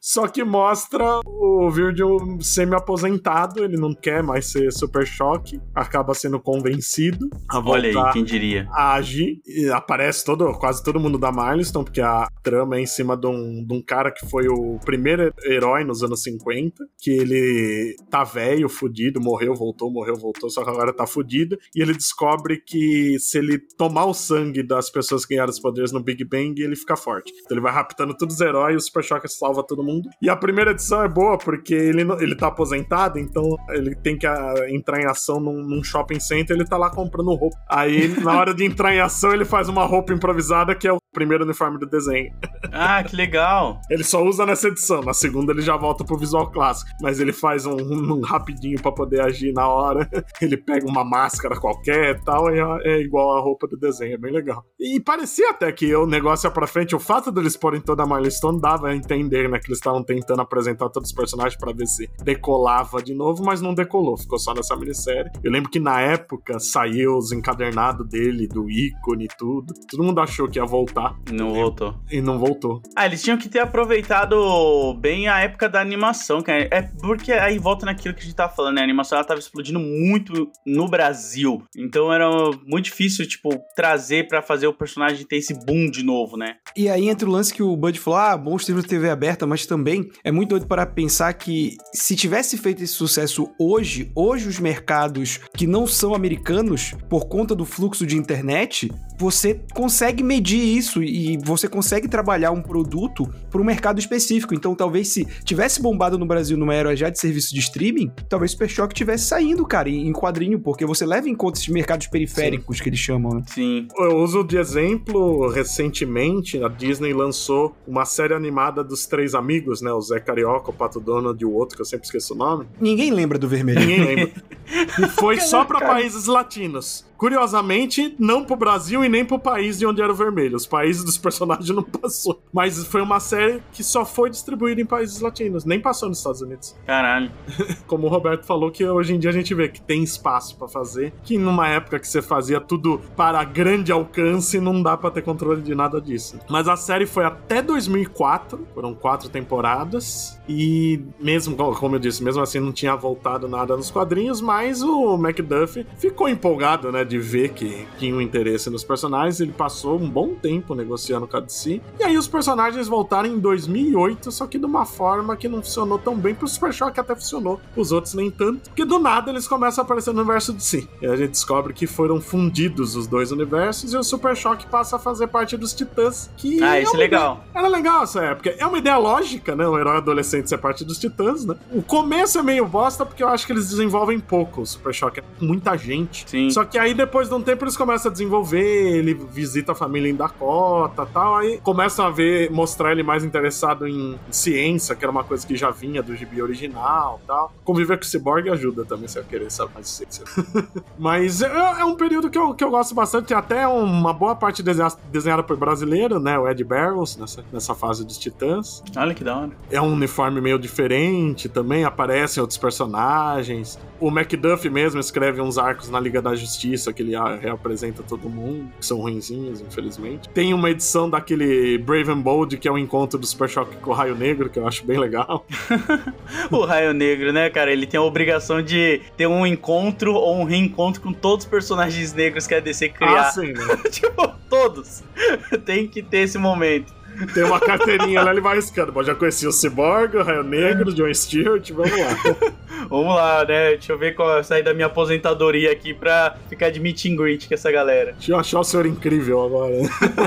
Só que mostra o Virgil semi-aposentado, ele não quer mais ser Super Choque, acaba sendo convencido a Olha aí, quem diria. a agir. E aparece todo, quase todo mundo da Milestone, porque a trama é em cima de um, de um cara que foi o primeiro herói nos anos 50, que ele tá velho, fudido, morreu, voltou, morreu, voltou, só que agora tá fudido, e ele descobre que se ele tomar o sangue das pessoas que ganharam os poderes no Big Bang, ele fica forte. Então ele vai raptando todos os heróis, o Super Shocker salva todo mundo. E a primeira edição é boa, porque ele, ele tá aposentado, então ele tem que a, ah, entrar em ação num, num, shopping center, ele tá lá comprando roupa. Aí, na hora de entrar em ação, ele faz uma roupa improvisada que é o primeiro uniforme do desenho. Ah, que legal! *laughs* ele só usa nessa edição, na segunda ele já volta pro visual clássico, mas ele faz um, um, rapidinho para poder agir na hora. *laughs* Ele pega uma máscara qualquer e tal, e é, é igual a roupa do desenho, é bem legal. E parecia até que o negócio ia pra frente, o fato deles porem toda a Milestone dava a entender, né, que eles estavam tentando apresentar todos os personagens para ver se decolava de novo, mas não decolou, ficou só nessa minissérie. Eu lembro que na época saiu os encadernados dele, do ícone e tudo. Todo mundo achou que ia voltar. Não voltou. E não voltou. Ah, eles tinham que ter aproveitado bem a época da animação, cara. É porque aí volta naquilo que a gente tava falando, né? A animação ela tava explodindo muito no Brasil. Então era muito difícil, tipo, trazer para fazer o personagem ter esse boom de novo, né? E aí entra o lance que o Bud falou: ah, bons termos de TV aberta, mas também é muito doido para pensar que se tivesse feito esse sucesso hoje, hoje os mercados que não são americanos, por conta do fluxo de internet, você consegue medir isso e você consegue trabalhar um produto para um mercado específico. Então, talvez se tivesse bombado no Brasil numa era já de serviço de streaming, talvez Super Shock tivesse saindo, cara, em quadrinho, porque você leva em conta esses mercados periféricos Sim. que eles chamam, né? Sim. Eu uso de exemplo, recentemente, a Disney lançou uma série animada dos três amigos, né? O Zé Carioca, o Pato Donald e o outro, que eu sempre esqueço o nome. Ninguém lembra do vermelho. Ninguém lembra. *laughs* e foi só para países latinos. Curiosamente, não pro Brasil e nem pro país de onde era o vermelho. Os países dos personagens não *laughs* passou. Mas foi uma série que só foi distribuída em países latinos, nem passou nos Estados Unidos. Caralho. *laughs* Como o Roberto falou, que hoje em dia a gente vê que tem espaço para fazer, que numa época que você fazia tudo para grande alcance, não dá para ter controle de nada disso. Mas a série foi até 2004, foram quatro temporadas, e mesmo, como eu disse, mesmo assim não tinha voltado nada nos quadrinhos, mas mas o Macduff ficou empolgado, né, de ver que tinha um interesse nos personagens. Ele passou um bom tempo negociando com a DC. E aí os personagens voltaram em 2008, só que de uma forma que não funcionou tão bem pro Super Shock até funcionou, os outros nem tanto. Porque do nada eles começam a aparecer no universo de si. E a gente descobre que foram fundidos os dois universos e o Super Shock passa a fazer parte dos Titãs. Que ah, isso é legal. Ideia, era legal essa época. É uma ideia lógica, né? Um herói adolescente ser parte dos Titãs, né? O começo é meio bosta porque eu acho que eles desenvolvem pouco o Super Shock. É muita gente. Sim. Só que aí depois de um tempo eles começam a desenvolver, ele visita a família em Dakota e tal. Aí começam a ver, mostrar ele mais interessado em ciência, que era uma coisa que já vinha do gibi original tal. Conviver com o Cyborg ajuda também, se eu querer saber mais de ciência. *laughs* Mas é, é, um período que eu, que eu gosto bastante. Até uma boa parte desenhada, desenhada por brasileiro, né? O Ed Barrows, nessa, nessa fase dos Titãs. Olha que da hora. É um uniforme meio diferente também, aparecem outros personagens. O Macduff mesmo escreve uns arcos na Liga da Justiça que ele reapresenta todo mundo, que são ruinzinhos, infelizmente. Tem uma edição daquele Brave and Bold, que é o um encontro do Super Shock com o Raio Negro, que eu acho bem legal. *laughs* o Raio Negro, né, cara? Ele tem a obrigação de ter um encontro ou um reencontro com todos os personagens negros que a DC criar. Ah, sim, né? *laughs* tipo, todos. tem que ter esse momento. Tem uma carteirinha lá, ele vai riscando. Bom, já conheci o Cyborg, o Raio Negro, John Stewart, vamos lá. *laughs* vamos lá, né? Deixa eu ver qual sair da minha aposentadoria aqui pra ficar de meet and greet com essa galera. Deixa eu achar o senhor incrível agora.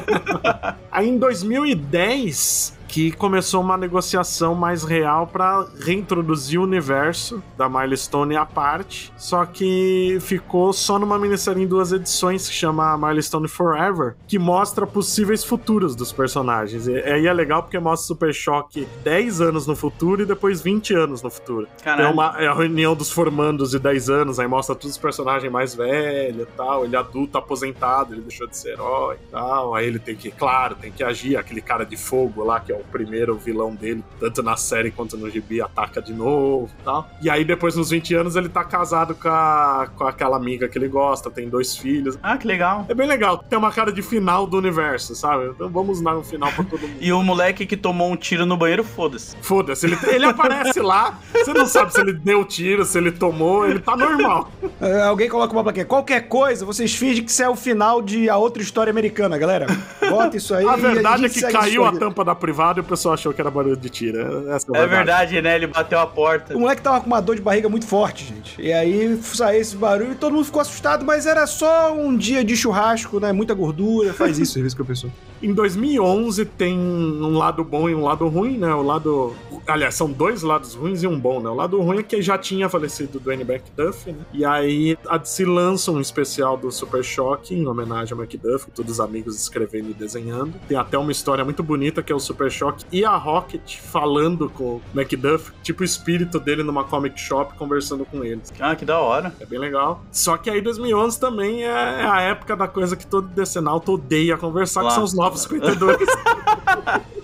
*laughs* Aí em 2010, que começou uma negociação mais real para reintroduzir o universo da Milestone à parte, só que ficou só numa minissérie em duas edições que chama Milestone Forever, que mostra possíveis futuros dos personagens. E aí é legal porque mostra Super Choque 10 anos no futuro e depois 20 anos no futuro. Caralho. É, uma, é a reunião dos formandos de 10 anos, aí mostra todos os personagens mais velhos e tal, ele adulto aposentado, ele deixou de ser herói e tal, aí ele tem que, claro, tem que agir, aquele cara de fogo lá que é o primeiro vilão dele, tanto na série quanto no gibi, ataca de novo e tal. E aí, depois, nos 20 anos, ele tá casado com, a, com aquela amiga que ele gosta, tem dois filhos. Ah, que legal. É bem legal. Tem uma cara de final do universo, sabe? Então vamos dar um final pra todo mundo. e o moleque que tomou um tiro no banheiro, foda-se. Foda-se. Ele, ele aparece lá, você não sabe se ele deu tiro, se ele tomou, ele tá normal. É, alguém coloca uma plaquinha. Qualquer coisa, vocês fingem que isso é o final de a outra história americana, galera. Bota isso aí. A verdade a é que caiu a tampa da privada e o pessoal achou que era barulho de tiro. Essa é, é verdade, né? Ele bateu a porta. O moleque tava com uma dor de barriga muito forte, gente. E aí saiu esse barulho e todo mundo ficou assustado, mas era só um dia de churrasco, né? Muita gordura, faz isso, é isso que eu penso. Em 2011 tem um lado bom e um lado ruim, né? O lado. Aliás, são dois lados ruins e um bom, né? O lado ruim é que já tinha falecido do Dwayne McDuff, né? E aí a DC lança um especial do Super Choque em homenagem ao McDuff, todos os amigos escrevendo e desenhando. Tem até uma história muito bonita que é o Super Choque e a Rocket falando com o Macduff, tipo o espírito dele numa comic shop conversando com eles. Ah, que da hora. É bem legal. Só que aí 2011 também é a época da coisa que todo decenalto odeia conversar, que são os novos 52.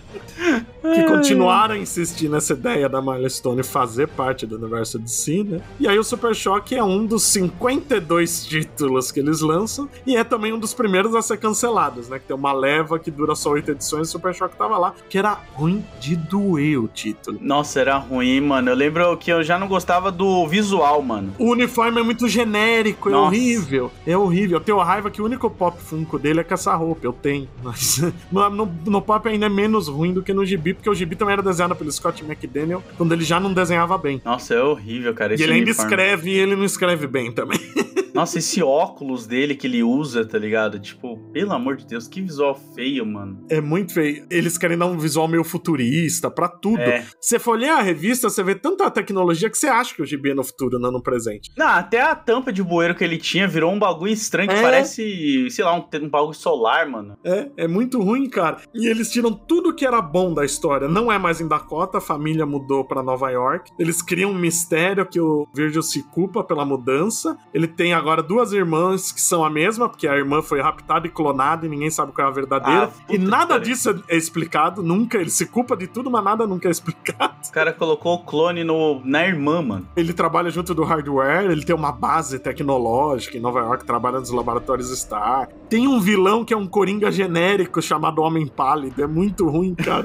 *laughs* que continuaram a insistir nessa ideia da Milestone fazer parte do universo de si, né? E aí o Super Choque é um dos 52 títulos que eles lançam e é também um dos primeiros a ser cancelados, né? Que tem uma leva que dura só oito edições e o Super Choque tava lá, que era ruim de doer o título. Nossa, era ruim, mano. Eu lembro que eu já não gostava do visual, mano. O uniforme é muito genérico, é Nossa. horrível. É horrível. Eu tenho raiva que o único pop funko dele é com essa roupa. Eu tenho. Mas no, *laughs* no, no pop ainda é menos ruim do que no gibi, porque o gibi também era desenhado pelo Scott McDaniel, quando ele já não desenhava bem. Nossa, é horrível, cara. E ele ainda escreve e ele não escreve bem também. *laughs* Nossa, esse óculos dele que ele usa, tá ligado? Tipo, pelo amor de Deus, que visual feio, mano. É muito feio. Eles querem dar um visual meio futurista pra tudo. É. Você for ler a revista, você vê tanta tecnologia que você acha que o gibi é no futuro, não no presente. Não, até a tampa de bueiro que ele tinha virou um bagulho estranho que é. parece, sei lá, um, um bagulho solar, mano. É, é muito ruim, cara. E eles tiram tudo que era bom da história. Não é mais em Dakota, a família mudou para Nova York. Eles criam um mistério que o Virgil se culpa pela mudança. Ele tem agora duas irmãs que são a mesma, porque a irmã foi raptada e clonada e ninguém sabe qual é a verdadeira. Ah, e nada disso é explicado, nunca. Ele se culpa de tudo, mas nada nunca é explicado. O cara colocou o clone no, na irmã, mano. Ele trabalha junto do hardware, ele tem uma base tecnológica em Nova York, trabalha nos laboratórios Star. Tem um vilão que é um coringa genérico chamado Homem Pálido. É muito ruim, cara.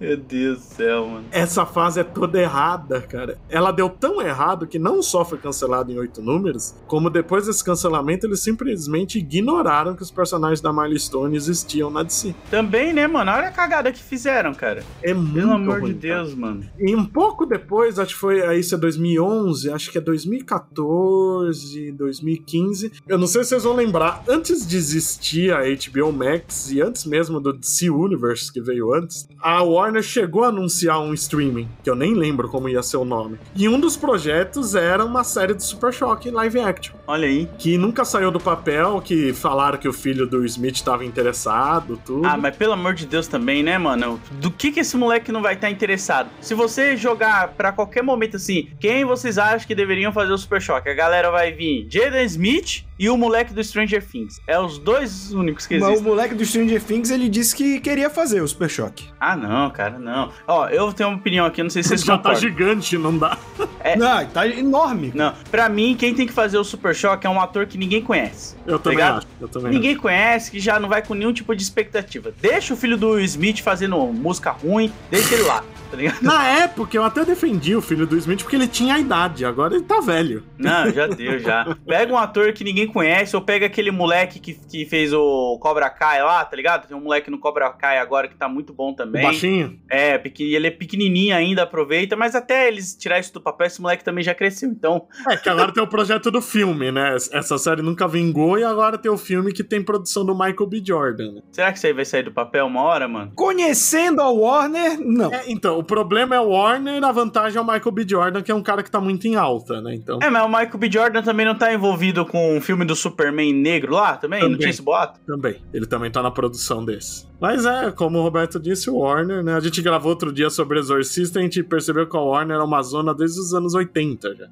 Meu Deus do céu, mano. Essa fase é toda errada, cara. Ela deu tão errado que não só foi cancelado em oito números, como depois desse cancelamento eles simplesmente ignoraram que os personagens da Miley Stone existiam na DC. Também, né, mano? Olha a cagada que fizeram, cara. É muito Pelo amor ruim, de Deus, mano. E um pouco depois, acho que foi, aí isso é 2011, acho que é 2014, 2015. Eu não sei se vocês vão lembrar, antes de existir a HBO Max e antes mesmo do DC Universe que veio antes, a Warner chegou a anunciar um streaming, que eu nem lembro como ia ser o nome. E um dos projetos era uma série de Super Choque live action, Olha aí. que nunca saiu do papel, que falaram que o filho do Smith estava interessado, tudo. Ah, mas pelo amor de Deus também, né, mano? Do que que esse moleque não vai estar interessado? Se você jogar pra qualquer momento assim, quem vocês acham que deveriam fazer o Super Choque? A galera vai vir Jaden Smith e o moleque do Stranger Things. É os dois únicos que Mas o existem. moleque do Stranger Things, ele disse que queria fazer o Super Choque. Ah, não, cara, não. Ó, eu tenho uma opinião aqui, não sei se vocês já tá concordam. gigante, não dá. É. Não, tá enorme. Não, pra mim, quem tem que fazer o Super Choque é um ator que ninguém conhece. Eu também Ligado? acho. Eu também Ninguém conhece, que já não vai com nenhum tipo de expectativa. Deixa o filho do Will Smith fazendo música ruim, deixa ele lá, tá ligado? Na época, eu até defendi o filho do Smith porque ele tinha a idade, agora ele tá velho. Não, já deu, já. Pega um ator que ninguém conhece, ou pega aquele moleque que, que fez o Cobra Kai lá, tá ligado? Tem um moleque no Cobra Kai agora que tá muito bom O também. baixinho. É, ele é pequenininho ainda, aproveita, mas até eles tirar isso do papel, esse moleque também já cresceu. Então, É que agora tem o projeto do filme, né? Essa série nunca vingou e agora tem o filme que tem produção do Michael B. Jordan. né? será que isso aí vai sair do papel uma hora, mano? Conhecendo a Warner, não. É, então, o problema é o Warner, a vantagem é o Michael B. Jordan, que é um cara que tá muito em alta, né? Então. É, mas o Michael B. Jordan também não tá envolvido com o filme do Superman negro lá também? Não Também. tinha esse boato? Também. Ele também tá na produção desse. Mas é, como o Roberto disse, o Warner, né? A gente gravou outro dia sobre Exorcista e a gente percebeu que a Warner é uma zona desde os anos 80 já.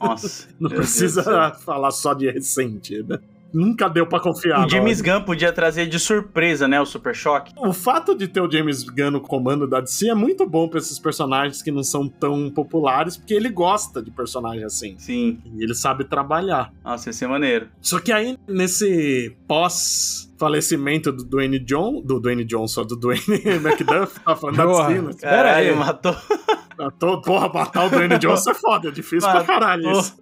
Nossa. *laughs* Não precisa falar só de recente, né? Nunca deu pra confiar. O James. Gunn podia trazer de surpresa, né? O Super Choque. O fato de ter o James Gunn no comando da DC é muito bom pra esses personagens que não são tão populares, porque ele gosta de personagem assim. Sim. E ele sabe trabalhar. Nossa, ia ser maneiro. Só que aí, nesse pós falecimento do Dwayne John, do Dwayne Johnson, do Dwayne *laughs* McDuff, tá falando da Porra. DC, né? Pera Caralho, aí. matou. Ah, tô- Porra, matar o Dwayne Johnson é foda, é difícil pra Matou. caralho isso.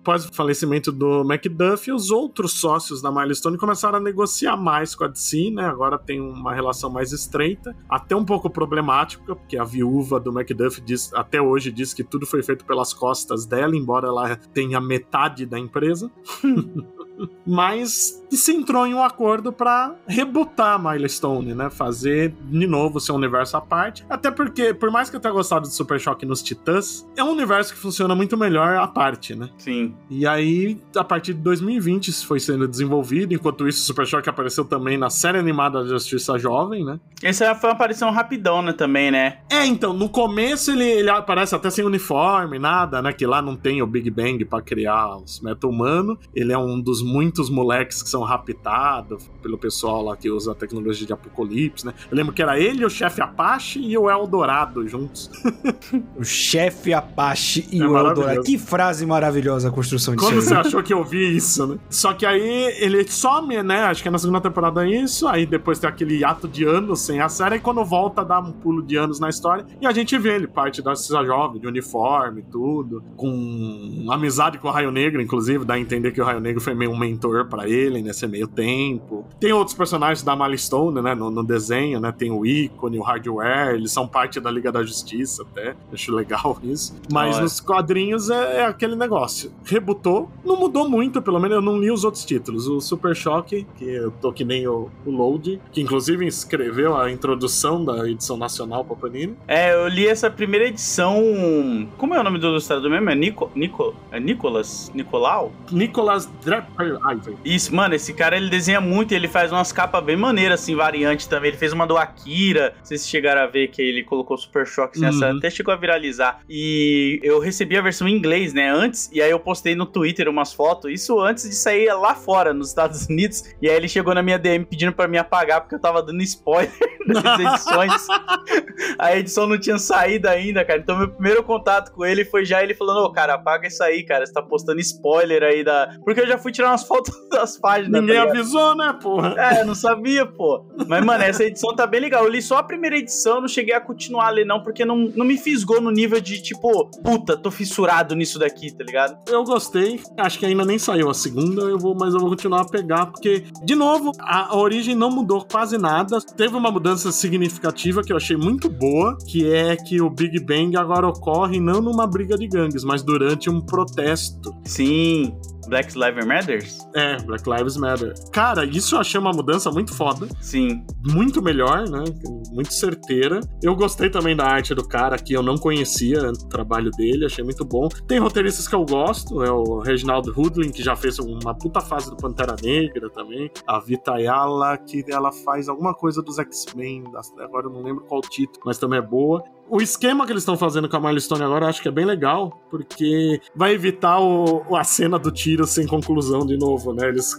Após o falecimento do Macduff, os outros sócios da Milestone começaram a negociar mais com a DC, né? Agora tem uma relação mais estreita, até um pouco problemática, porque a viúva do Macduff diz, até hoje diz que tudo foi feito pelas costas dela, embora ela tenha metade da empresa. *laughs* Mas se entrou em um acordo pra rebutar a Milestone, né? Fazer de novo seu universo à parte. Até porque, por mais que eu tenha gostado de Super Choque nos Titãs, é um universo que funciona muito melhor à parte, né? Sim. E aí, a partir de 2020, isso foi sendo desenvolvido. Enquanto isso, Super Choque apareceu também na série animada da Justiça Jovem, né? Essa foi uma aparição rapidona também, né? É, então, no começo ele, ele aparece até sem uniforme, nada, né? Que lá não tem o Big Bang pra criar os meta-humanos. Ele é um dos muitos moleques que são raptados pelo pessoal lá que usa a tecnologia de apocalipse, né? Eu lembro que era ele, o chefe Apache e o Eldorado juntos. *laughs* O chefe Apache e É o. Eldorado. Que frase maravilhosa a construção Como aí. você achou que eu vi isso, né? Só que aí ele some, né? Acho que é na segunda temporada isso. Aí depois tem aquele ato de anos sem a série. E quando volta, dá um pulo de anos na história. E a gente vê ele, parte da Cisa Jovem, de uniforme, tudo. Com amizade com o Raio Negro, inclusive. Dá a entender que o Raio Negro foi meio um mentor pra ele nesse meio tempo. Tem outros personagens da Milestone, né? No, no desenho, né? Tem o Ícone, o Hardware. Eles são parte da Liga da Justiça até. *laughs* Acho legal isso. Mas Olha. nos quadrinhos é, é aquele negócio. Rebutou, não mudou muito, pelo menos eu não li os outros títulos. O Super Choque, que eu tô que nem o, o Load, que inclusive escreveu a introdução da edição nacional pra Panini. É, eu li essa primeira edição. Como é o nome do ilustrador mesmo? É Nico. Nico. É Nicolas? Nicolau? Nicholas Draper Isso, mano, esse cara ele desenha muito, ele faz umas capas bem maneiras, assim, variante também. Ele fez uma do Akira, não sei se chegaram a ver que ele colocou Super Choque, assim, essa Uhum. até chegou a viralizar. E eu recebi a versão em inglês, né, antes, e aí eu postei no Twitter umas fotos, isso antes de sair lá fora, nos Estados Unidos. E aí ele chegou na minha DM pedindo pra me apagar, porque eu tava dando spoiler *laughs* das *laughs* edições. a edição não tinha saído ainda, cara. Então meu primeiro contato com ele foi já ele falando, ô, cara, apaga isso aí, cara, você tá postando spoiler aí da... Porque eu já fui tirar umas fotos *laughs* das páginas. Ninguém tá avisou, né, porra? É, não sabia, pô. Mas, mano, essa edição tá bem legal. Eu li só a primeira edição, não cheguei a continuar a ler, não, porque não, não me fisgou no nível de, tipo, puta, tô fissurado nisso daqui, tá ligado? Eu gostei. Acho que ainda nem saiu a segunda, eu vou, mas eu vou continuar a pegar, porque, de novo, a, a origem não mudou quase nada. Teve uma mudança significativa que eu achei muito boa, que é que o Big Bang agora ocorre não numa briga de gangues, mas durante um protesto. Sim. Black Lives Matters? É, Black Lives Matter. Cara, isso eu achei uma mudança muito foda. Sim. Muito melhor, né? Muito certeira. Eu gostei também da arte do cara, que eu não conhecia o trabalho dele, achei muito bom. Tem roteiristas que eu gosto, é o Reginaldo Hudlin, que já fez uma puta fase do Pantera Negra também. A Vita Ayala, que ela faz alguma coisa dos X-Men, agora eu não lembro qual título, mas também é boa o esquema que eles estão fazendo com a Milestone agora eu acho que é bem legal, porque vai evitar o, a cena do tiro sem conclusão de novo, né? Eles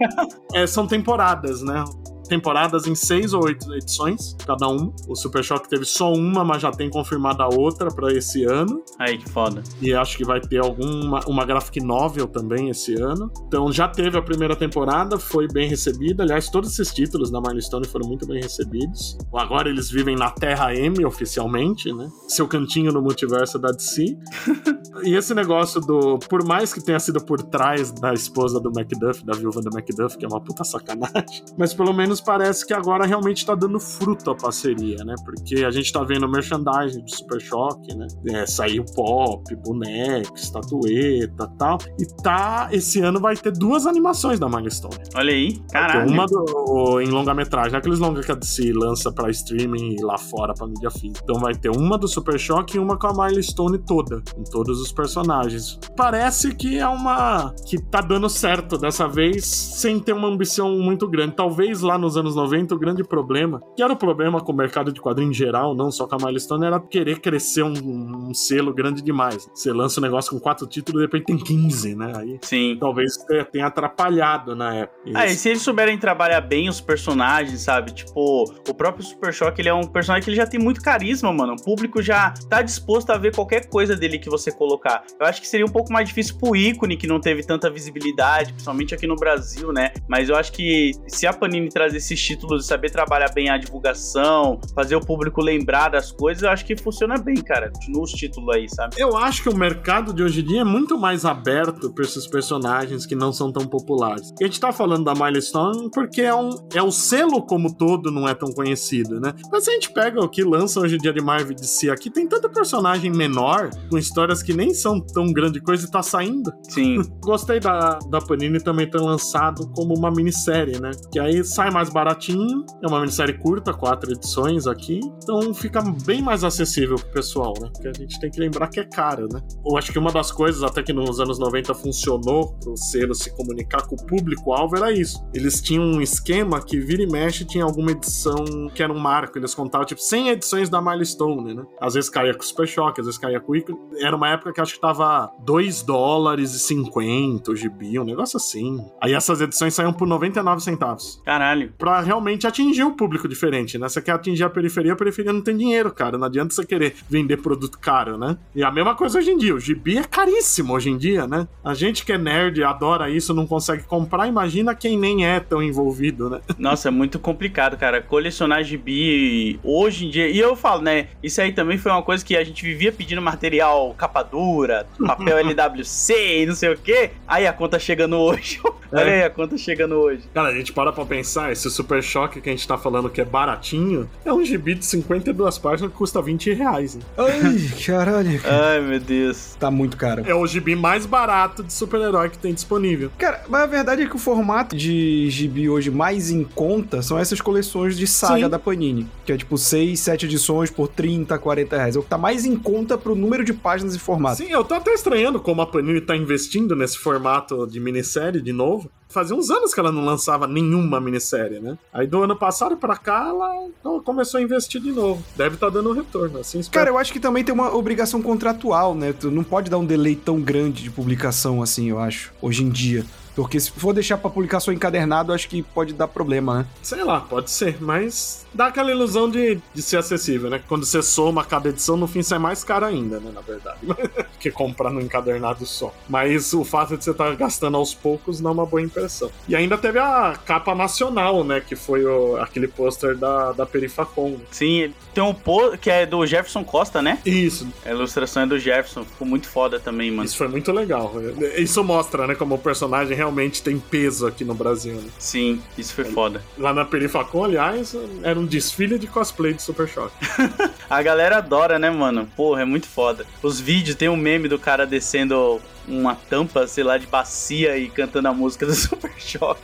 *laughs* é, são temporadas, né? Temporadas em seis ou oito edições, cada um. O Super Shock teve só uma, mas já tem confirmada a outra para esse ano. Aí, que foda. E acho que vai ter alguma uma graphic novel também esse ano. Então já teve a primeira temporada, foi bem recebida. Aliás, todos esses títulos da Milestone foram muito bem recebidos. Agora eles vivem na Terra M oficialmente, né? Seu cantinho no multiverso da DC. *laughs* e esse negócio do. Por mais que tenha sido por trás da esposa do Macduff, da viúva do Macduff, que é uma puta sacanagem, mas pelo menos parece que agora realmente tá dando fruto a parceria, né? Porque a gente tá vendo merchandising do Super Choque, né? É, saiu pop, boneco, estatueta tal. E tá. Esse ano vai ter duas animações da Milestone. Olha aí, caralho. Uma do, em longa-metragem, aqueles longa que a DC lança pra streaming e lá fora pra mídia física. Então vai ter uma do Super Choque e uma com a Milestone toda, com todos os personagens. Parece que é uma. que tá dando certo dessa vez, sem ter uma ambição muito grande. Talvez lá nos anos 90 o grande problema, que era o problema com o mercado de quadrinho em geral, não só com a Milestone, era querer crescer um, um selo grande demais. Você lança um negócio com quatro títulos e depois tem 15, né? Aí Sim. talvez tenha atrapalhado na época. Ah, e se eles souberem trabalhar bem os personagens, sabe? Tipo, o próprio Super Shock, ele é um personagem que ele já tem muito carisma, mano. O público já tá disposto a ver qualquer coisa dele que você colocar. Eu acho que seria um pouco mais difícil pro ícone, que não teve tanta visibilidade, principalmente aqui no Brasil, né? Mas eu acho que se a Panini trazer esses títulos e saber trabalhar bem a divulgação, fazer o público lembrar das coisas, eu acho que funciona bem, cara. Continua os títulos aí, sabe? Eu acho que o mercado de hoje em dia é muito mais aberto para esses personagens que não são tão populares. a gente tá falando da Milestone porque é, um, é o selo como todo não é tão conhecido, né? Mas se a gente pega o que lança hoje em dia de Marvel DC aqui, tem tanto personagem menor, com histórias que nem são tão grande coisa e tá saindo. Sim. *laughs* Gostei da, da Panini também ter lançado como uma minissérie, né? Que aí sai mais baratinho, é uma minissérie curta, quatro edições aqui, então fica bem mais acessível pro pessoal, né? Porque a gente tem que lembrar que é caro, né? Eu acho que uma das coisas, até que nos anos 90 funcionou pro selo se comunicar com o público-alvo era isso. Eles tinham um esquema que vira e mexe tinha alguma edição que era um marco, eles contavam tipo 100 edições da Milestone, né? Às vezes caía com o Super Shock, às vezes caía com o Ico. Era uma época que acho que tava 2 dólares e 50 o gibi, um negócio assim. Aí essas edições saíam por 99 centavos. Caralho. Pra realmente atingir o público diferente, né? Você quer atingir a periferia, a periferia não tem dinheiro, cara. Não adianta você querer vender produto caro, né? E a mesma coisa hoje em dia. O gibi é caríssimo hoje em dia, né? A gente que é nerd, adora isso, não consegue comprar, imagina quem nem é tão envolvido, né? *laughs* Nossa, é muito complicado, cara. Colecionar gibi hoje em dia. E eu falo, né? Isso aí também foi uma coisa que a gente vivia pedindo material capa dura, papel *laughs* LWC e não sei o quê. Aí a conta chegando hoje. *laughs* Olha É. aí a conta chegando hoje. Cara, a gente para pra pensar, esse Super Choque que a gente tá falando que é baratinho, é um gibi de 52 páginas que custa 20 reais. Né? Ai, caralho. Ai, meu Deus. Tá muito caro. É o gibi mais barato de super-herói que tem disponível. Cara, mas a verdade é que o formato de gibi hoje mais em conta são essas coleções de saga Sim. da Panini. Que é tipo 6, 7 edições por 30, 40 reais. É o que tá mais em conta pro número de páginas e formato. Sim, eu tô até estranhando como a Panini tá investindo nesse formato de minissérie de novo. Fazia uns anos que ela não lançava nenhuma minissérie, né? Aí do ano passado pra cá, ela ela começou a investir de novo. Deve estar dando retorno, assim espero. Cara, eu acho que também tem uma obrigação contratual, né? Tu não pode dar um delay tão grande de publicação assim, eu acho, hoje em dia. Porque se for deixar pra publicação encadernado, acho que pode dar problema, né? Sei lá, pode ser, mas dá aquela ilusão de, de ser acessível, né? Quando você soma cada edição, no fim sai mais caro ainda, né? Na verdade. *laughs* que comprar no encadernado só. Mas o fato de você estar tá gastando aos poucos não é uma boa impressão. E ainda teve a capa nacional, né? Que foi o, aquele pôster da, da Perifacon. Sim, tem um pôster que é do Jefferson Costa, né? Isso. A ilustração é do Jefferson. Ficou muito foda também, mano. Isso foi muito legal. Isso mostra, né? Como o personagem realmente tem peso aqui no Brasil. Né? Sim, isso foi foda. Lá na Perifacon, aliás, era um desfile de cosplay de Super Shock. *laughs* a galera adora, né, mano? Porra, é muito foda. Os vídeos, tem um meme do cara descendo uma tampa, sei lá, de bacia e cantando a música do *laughs* Super Choque.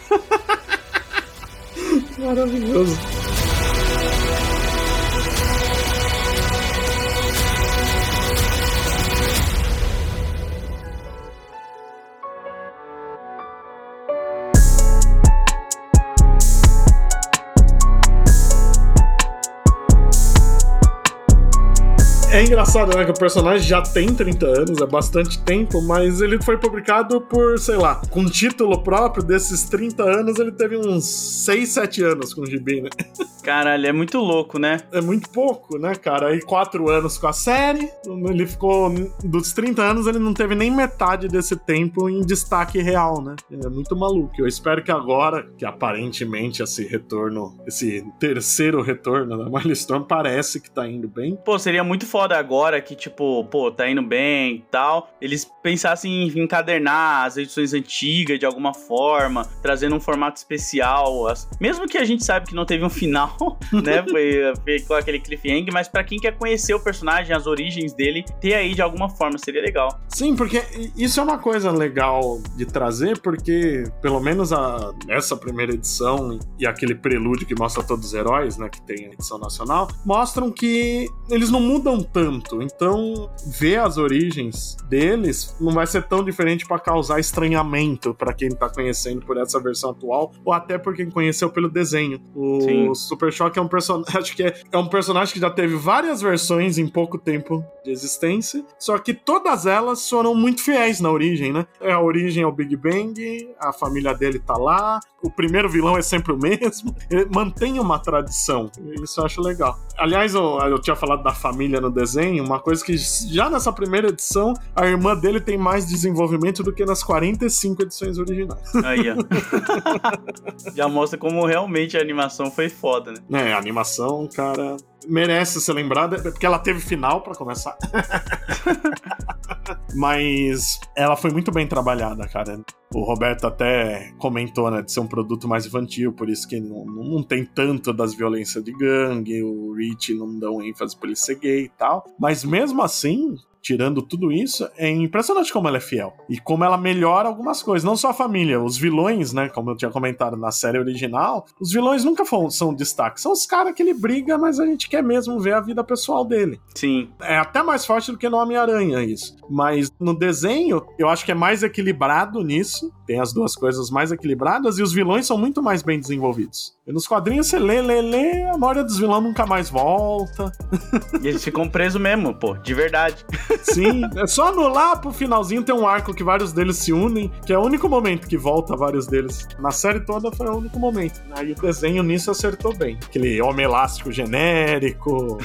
Maravilhoso. É engraçado, né? Que o personagem já tem 30 anos, é bastante tempo, mas ele foi publicado por, sei lá, com título próprio desses 30 anos, ele teve uns 6, 7 anos com o Gibi, né? *laughs* Caralho, é muito louco, né? É muito pouco, né, cara? Aí 4 anos com a série, ele ficou. Dos 30 anos, ele não teve nem metade desse tempo em destaque real, né? É muito maluco. Eu espero que agora, que aparentemente esse retorno, esse terceiro retorno da Milestone parece que tá indo bem. Pô, seria muito foda foda agora que, tipo, pô, tá indo bem e tal, eles pensassem em encadernar as edições antigas de alguma forma, trazendo um formato especial. Mesmo que a gente sabe que não teve um final, *laughs* né? Foi, foi com aquele cliffhanger, mas para quem quer conhecer o personagem, as origens dele, ter aí de alguma forma seria legal. Sim, porque isso é uma coisa legal de trazer, porque pelo menos a, essa primeira edição e aquele prelúdio que mostra todos os heróis, né? Que tem a edição nacional, mostram que eles não mudam tanto. Então, ver as origens deles não vai ser tão diferente para causar estranhamento para quem tá conhecendo por essa versão atual, ou até por quem conheceu pelo desenho. O Sim. Super Shock é um personagem. *laughs* Acho que é, é um personagem que já teve várias versões em pouco tempo de existência, só que todas elas foram muito fiéis na origem, né? É a origem é o Big Bang, a família dele tá lá, o primeiro vilão é sempre o mesmo. *laughs* Ele mantém uma tradição. Isso eu acho legal. Aliás, eu, eu tinha falado da família no desenho, uma coisa que já nessa primeira edição, a irmã dele tem mais desenvolvimento do que nas 45 edições originais. Aí, ó. *laughs* já mostra como realmente a animação foi foda, né? É, a animação, cara, merece ser lembrada, porque ela teve final para começar. *laughs* Mas ela foi muito bem trabalhada, cara. O Roberto até comentou, né, de ser um produto mais infantil, por isso que não, não tem tanto das violências de gangue, o Rich não dão ênfase por ele ser gay e tal. Mas mesmo assim, tirando tudo isso, é impressionante como ela é fiel. E como ela melhora algumas coisas. Não só a família, os vilões, né? Como eu tinha comentado na série original, os vilões nunca são destaque. São os caras que ele briga, mas a gente quer mesmo ver a vida pessoal dele. Sim. É até mais forte do que no Homem-Aranha isso. Mas no desenho, eu acho que é mais equilibrado nisso. Tem as duas coisas mais equilibradas e os vilões são muito mais bem desenvolvidos. E nos quadrinhos você lê, lê, lê, a maioria dos vilões nunca mais volta. E eles ficam presos mesmo, pô, de verdade. Sim, é só no lá pro finalzinho tem um arco que vários deles se unem, que é o único momento que volta vários deles. Na série toda foi o único momento. Aí o desenho nisso acertou bem. Aquele homem elástico genérico,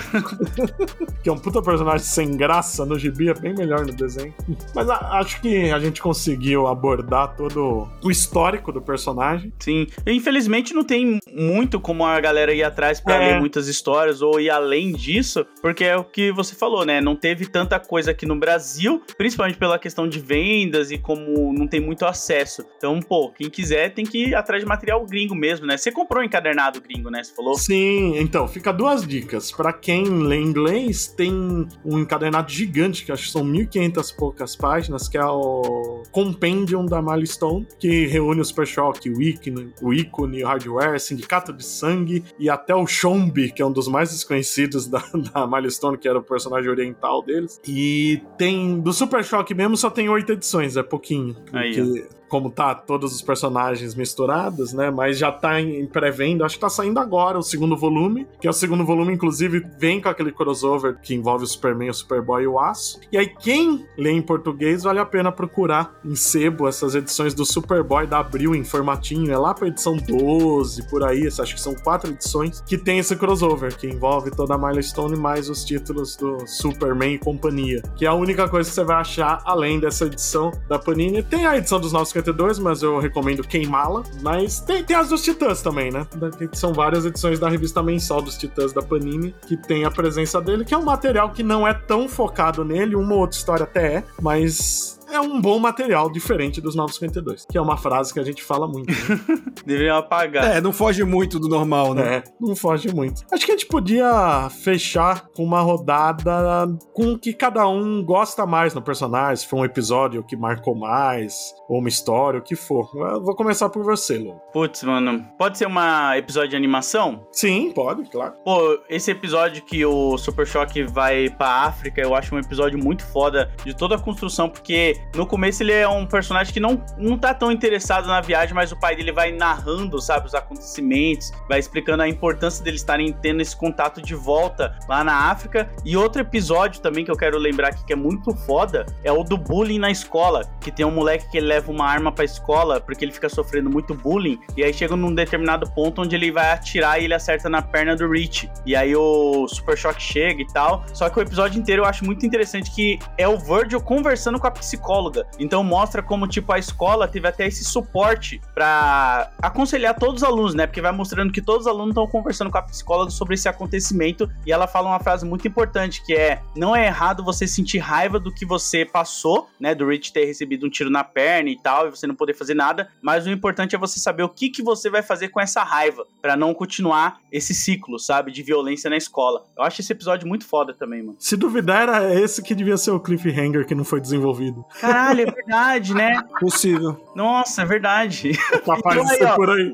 *laughs* que é um puta personagem sem graça no gibi, é bem melhor no desenho. Mas a, acho que a gente conseguiu abordar todo o histórico do personagem. Sim, infelizmente não tem muito como a galera ir atrás para é. ler muitas histórias ou ir além disso, porque é o que você falou, né? Não teve tanta coisa aqui no Brasil, principalmente pela questão de vendas e como não tem muito acesso. Então, pô, quem quiser tem que ir atrás de material gringo mesmo, né? Você comprou um encadernado gringo, né? Você falou? Sim, então, fica duas dicas. Para quem lê inglês, tem um encadernado gigante, que acho que são 1.500 poucas páginas, que é o Compendium da Milestone, que reúne o Super Shock, o ícone, o ícone, o hardware, Sindicato de Sangue e até o Shombi, que é um dos mais desconhecidos *laughs* da, da Milestone, que era o personagem oriental deles. E tem. Do Super Choque mesmo só tem oito edições, é pouquinho. Aí, como tá todos os personagens misturados, né? Mas já tá em pré-venda, acho que tá saindo agora o segundo volume, que é o segundo volume, inclusive, vem com aquele crossover que envolve o Superman, o Superboy e o Aço. E aí, quem lê em português, vale a pena procurar em sebo essas edições do Superboy da Abril em formatinho, é lá pra edição 12, por aí, acho que são quatro edições, que tem esse crossover, que envolve toda a Milestone mais os títulos do Superman e companhia, que é a única coisa que você vai achar além dessa edição da Panini. Tem a edição dos 952, mas eu recomendo queimá-la. Mas tem, tem as dos Titãs também, né? São várias edições da revista mensal dos Titãs da Panini, que tem a presença dele, que é um material que não é tão focado nele, uma ou outra história até é, mas é um bom material diferente dos 952, que é uma frase que a gente fala muito. Né? *laughs* Deveriam apagar. É, não foge muito do normal, né? É, não foge muito. Acho que a gente podia fechar com uma rodada com o que cada um gosta mais no personagem, se for um episódio que marcou mais, ou uma história, o que for. Eu vou começar por você, Lu. Putz, mano, pode ser um episódio de animação? Sim, pode, claro. Pô, esse episódio que o Super Choque vai pra África, eu acho um episódio muito foda de toda a construção, porque no começo ele é um personagem que não, não tá tão interessado na viagem, mas o pai dele vai narrando, sabe, os acontecimentos, vai explicando a importância deles estarem tendo esse contato de volta lá na África. E outro episódio também que eu quero lembrar aqui que é muito foda é o do bullying na escola, que tem um moleque que leva uma arma pra escola porque ele fica sofrendo muito bullying, e aí chega num determinado ponto onde ele vai atirar e ele acerta na perna do Rich. E aí o Super Shock chega e tal. Só que o episódio inteiro eu acho muito interessante que é o Virgil conversando com a psicóloga psicóloga. Então mostra como, tipo, a escola teve até esse suporte para aconselhar todos os alunos, né? Porque vai mostrando que todos os alunos estão conversando com a psicóloga sobre esse acontecimento e ela fala uma frase muito importante que é: não é errado você sentir raiva do que você passou, né? Do Rich ter recebido um tiro na perna e tal, e você não poder fazer nada, mas o importante é você saber o que, que você vai fazer com essa raiva para não continuar esse ciclo, sabe, de violência na escola. Eu acho esse episódio muito foda também, mano. Se duvidar, era esse que devia ser o cliffhanger que não foi desenvolvido. Caralho, é verdade, né? Possível. Nossa, é verdade. Capaz então, de ser por aí.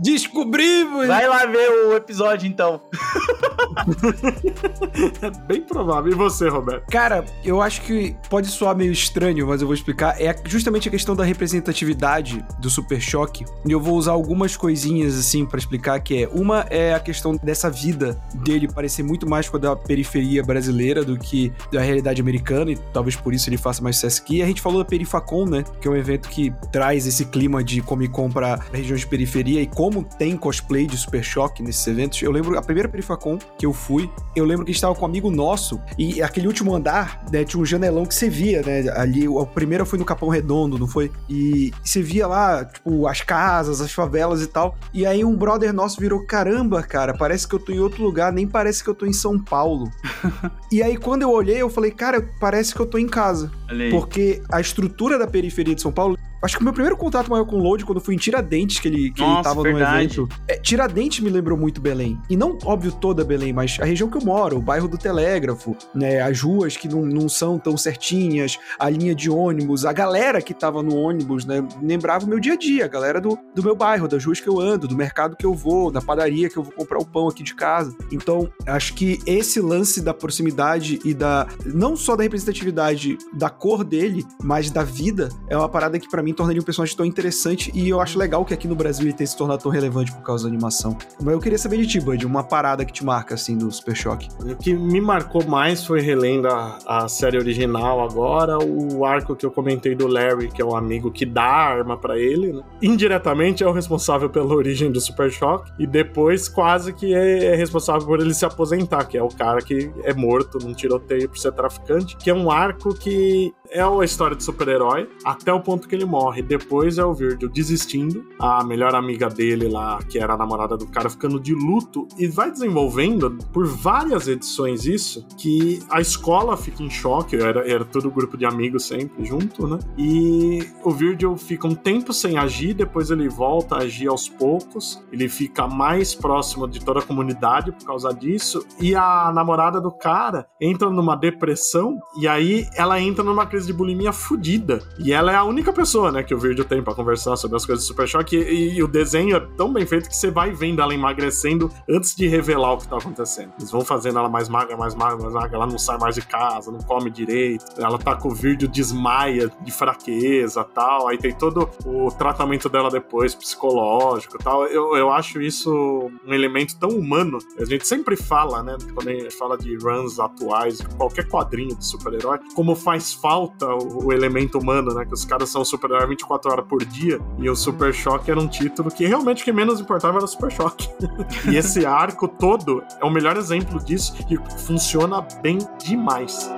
Descobrimos! Vai lá ver o episódio então. *laughs* é bem provável. E você, Roberto? Cara, eu acho que pode soar meio estranho, mas eu vou explicar. É justamente a questão da representatividade do Super Choque. E eu vou usar algumas coisinhas assim para explicar que é. Uma é a questão dessa vida dele parecer muito mais com a da periferia brasileira do que da realidade americana, e talvez por isso ele faça mais sucesso aqui. E a gente falou da Perifacon, né? Que é um evento que traz esse clima de Comic Con pra regiões de periferia e como tem cosplay de Super Choque nesses eventos. Eu lembro a primeira Perifacon que eu fui, eu lembro que estava com um amigo nosso e aquele último andar, né, tinha um janelão que você via, né? Ali, o primeiro foi no Capão Redondo, não foi? E você via lá, tipo, as casas, as favelas e tal. E aí um brother nosso virou: caramba, cara, parece que eu tô em outro lugar, nem parece que eu tô em São Paulo. *laughs* e aí quando eu olhei, eu falei, cara, parece que eu tô em casa. Porque a estrutura da periferia de São Paulo Acho que o meu primeiro contato maior com o Load, quando fui em Tiradentes, que ele, que Nossa, ele tava verdade. no evento. É, Tiradentes me lembrou muito Belém. E não, óbvio, toda Belém, mas a região que eu moro, o bairro do Telégrafo, né? As ruas que não, não são tão certinhas, a linha de ônibus, a galera que tava no ônibus, né? Lembrava o meu dia a dia, a galera do, do meu bairro, das ruas que eu ando, do mercado que eu vou, da padaria que eu vou comprar o pão aqui de casa. Então, acho que esse lance da proximidade e da. não só da representatividade da cor dele, mas da vida, é uma parada que para mim mim ele um personagem tão interessante e eu acho legal que aqui no Brasil ele tenha se tornado tão relevante por causa da animação. Mas eu queria saber de ti, Bud, uma parada que te marca, assim, do Super Choque. O que me marcou mais foi relendo a, a série original agora, o arco que eu comentei do Larry, que é o amigo que dá a arma para ele, né? Indiretamente é o responsável pela origem do Super Choque e depois quase que é, é responsável por ele se aposentar, que é o cara que é morto num tiroteio por ser traficante, que é um arco que é a história de super-herói até o ponto que ele morre. Depois é o Virgil desistindo, a melhor amiga dele lá, que era a namorada do cara, ficando de luto. E vai desenvolvendo por várias edições isso, que a escola fica em choque, era, era todo grupo de amigos sempre junto, né? E o Virgil fica um tempo sem agir, depois ele volta a agir aos poucos, ele fica mais próximo de toda a comunidade por causa disso, e a namorada do cara entra numa depressão, e aí ela entra numa crise crise de bulimia fodida. E ela é a única pessoa, né, que o vídeo tem pra conversar sobre as coisas do Super Choque. E, e, o desenho é tão bem feito que você vai vendo ela emagrecendo antes de revelar o que tá acontecendo. Eles vão fazendo ela mais magra, mais magra, mais magra. Ela não sai mais de casa, não come direito. Ela tá com o vídeo desmaia de fraqueza tal. Aí tem todo o tratamento dela depois, psicológico tal. Eu, eu acho isso um elemento tão humano. A gente sempre fala, né, quando a gente fala de runs atuais, qualquer quadrinho de super-herói, como faz falta o, o, elemento humano, né? Que os caras são super-herói 24 horas por dia. E o Super Choque era um título que realmente o que menos importava era o Super Choque. *laughs* e esse arco todo é o melhor exemplo disso e funciona bem demais.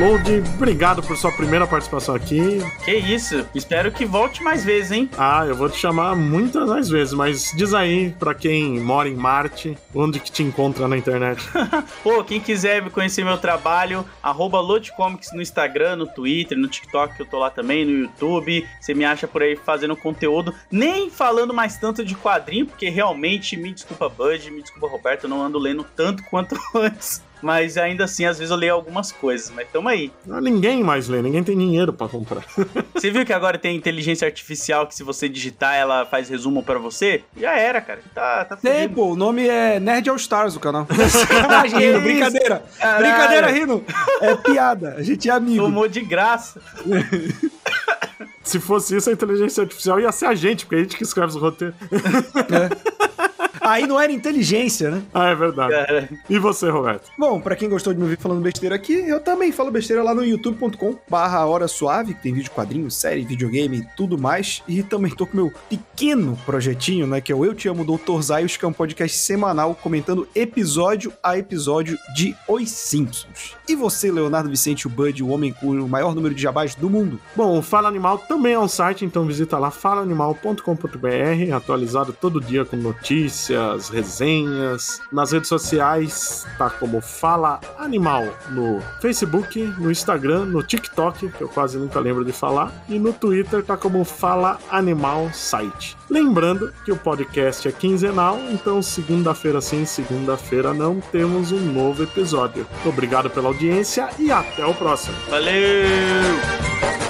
Load, obrigado por sua primeira participação aqui. Que isso, espero que volte mais vezes, hein? Ah, eu vou te chamar muitas mais vezes, mas diz aí pra quem mora em Marte, onde que te encontra na internet. *laughs* Pô, quem quiser conhecer meu trabalho, arroba Loadcomics no Instagram, no Twitter, no TikTok, que eu tô lá também, no YouTube. Você me acha por aí fazendo conteúdo, nem falando mais tanto de quadrinho, porque realmente, me desculpa Bud, me desculpa Roberto, eu não ando lendo tanto quanto *laughs* antes mas ainda assim, às vezes eu leio algumas coisas, mas tamo aí. Não, ninguém mais lê, ninguém tem dinheiro para comprar. *laughs* Você viu que agora tem inteligência artificial que se você digitar, ela faz resumo para você? Já era, cara. Tá, tá Tem, pô, o nome é Nerd All Stars o canal. *laughs* *laughs* rindo, brincadeira. Caralho. Brincadeira, rindo. É piada, a gente é amigo. Tomou de graça. Se fosse isso, a inteligência artificial ia ser a gente, porque a gente que escreve os roteiros. É. Aí não era inteligência, né? Ah, é verdade. É. E você, Roberto? Bom, para quem gostou de me ouvir falando besteira aqui, eu também falo besteira lá no youtube.com barra Hora Suave, que tem vídeo quadrinho, série, videogame e tudo mais. E também tô com meu pequeno projetinho, né, que é o Eu Te Amo Doutor Zaios, que é um podcast semanal comentando episódio a episódio de Os Simpsons. E você, Leonardo Vicente, o Bud, o homem com o maior número de jabás do mundo? Bom, o Fala Animal também é um site, então visita lá falaanimal.com.br, atualizado todo dia com notícias, notícias, resenhas. Nas redes sociais tá como Fala Animal no Facebook, no Instagram, no TikTok, que eu quase nunca lembro de falar, e no Twitter tá como Fala Animal Site. Lembrando que o podcast é quinzenal, então segunda-feira sim, segunda-feira não temos um novo episódio. Obrigado pela audiência e até o próximo. Valeu!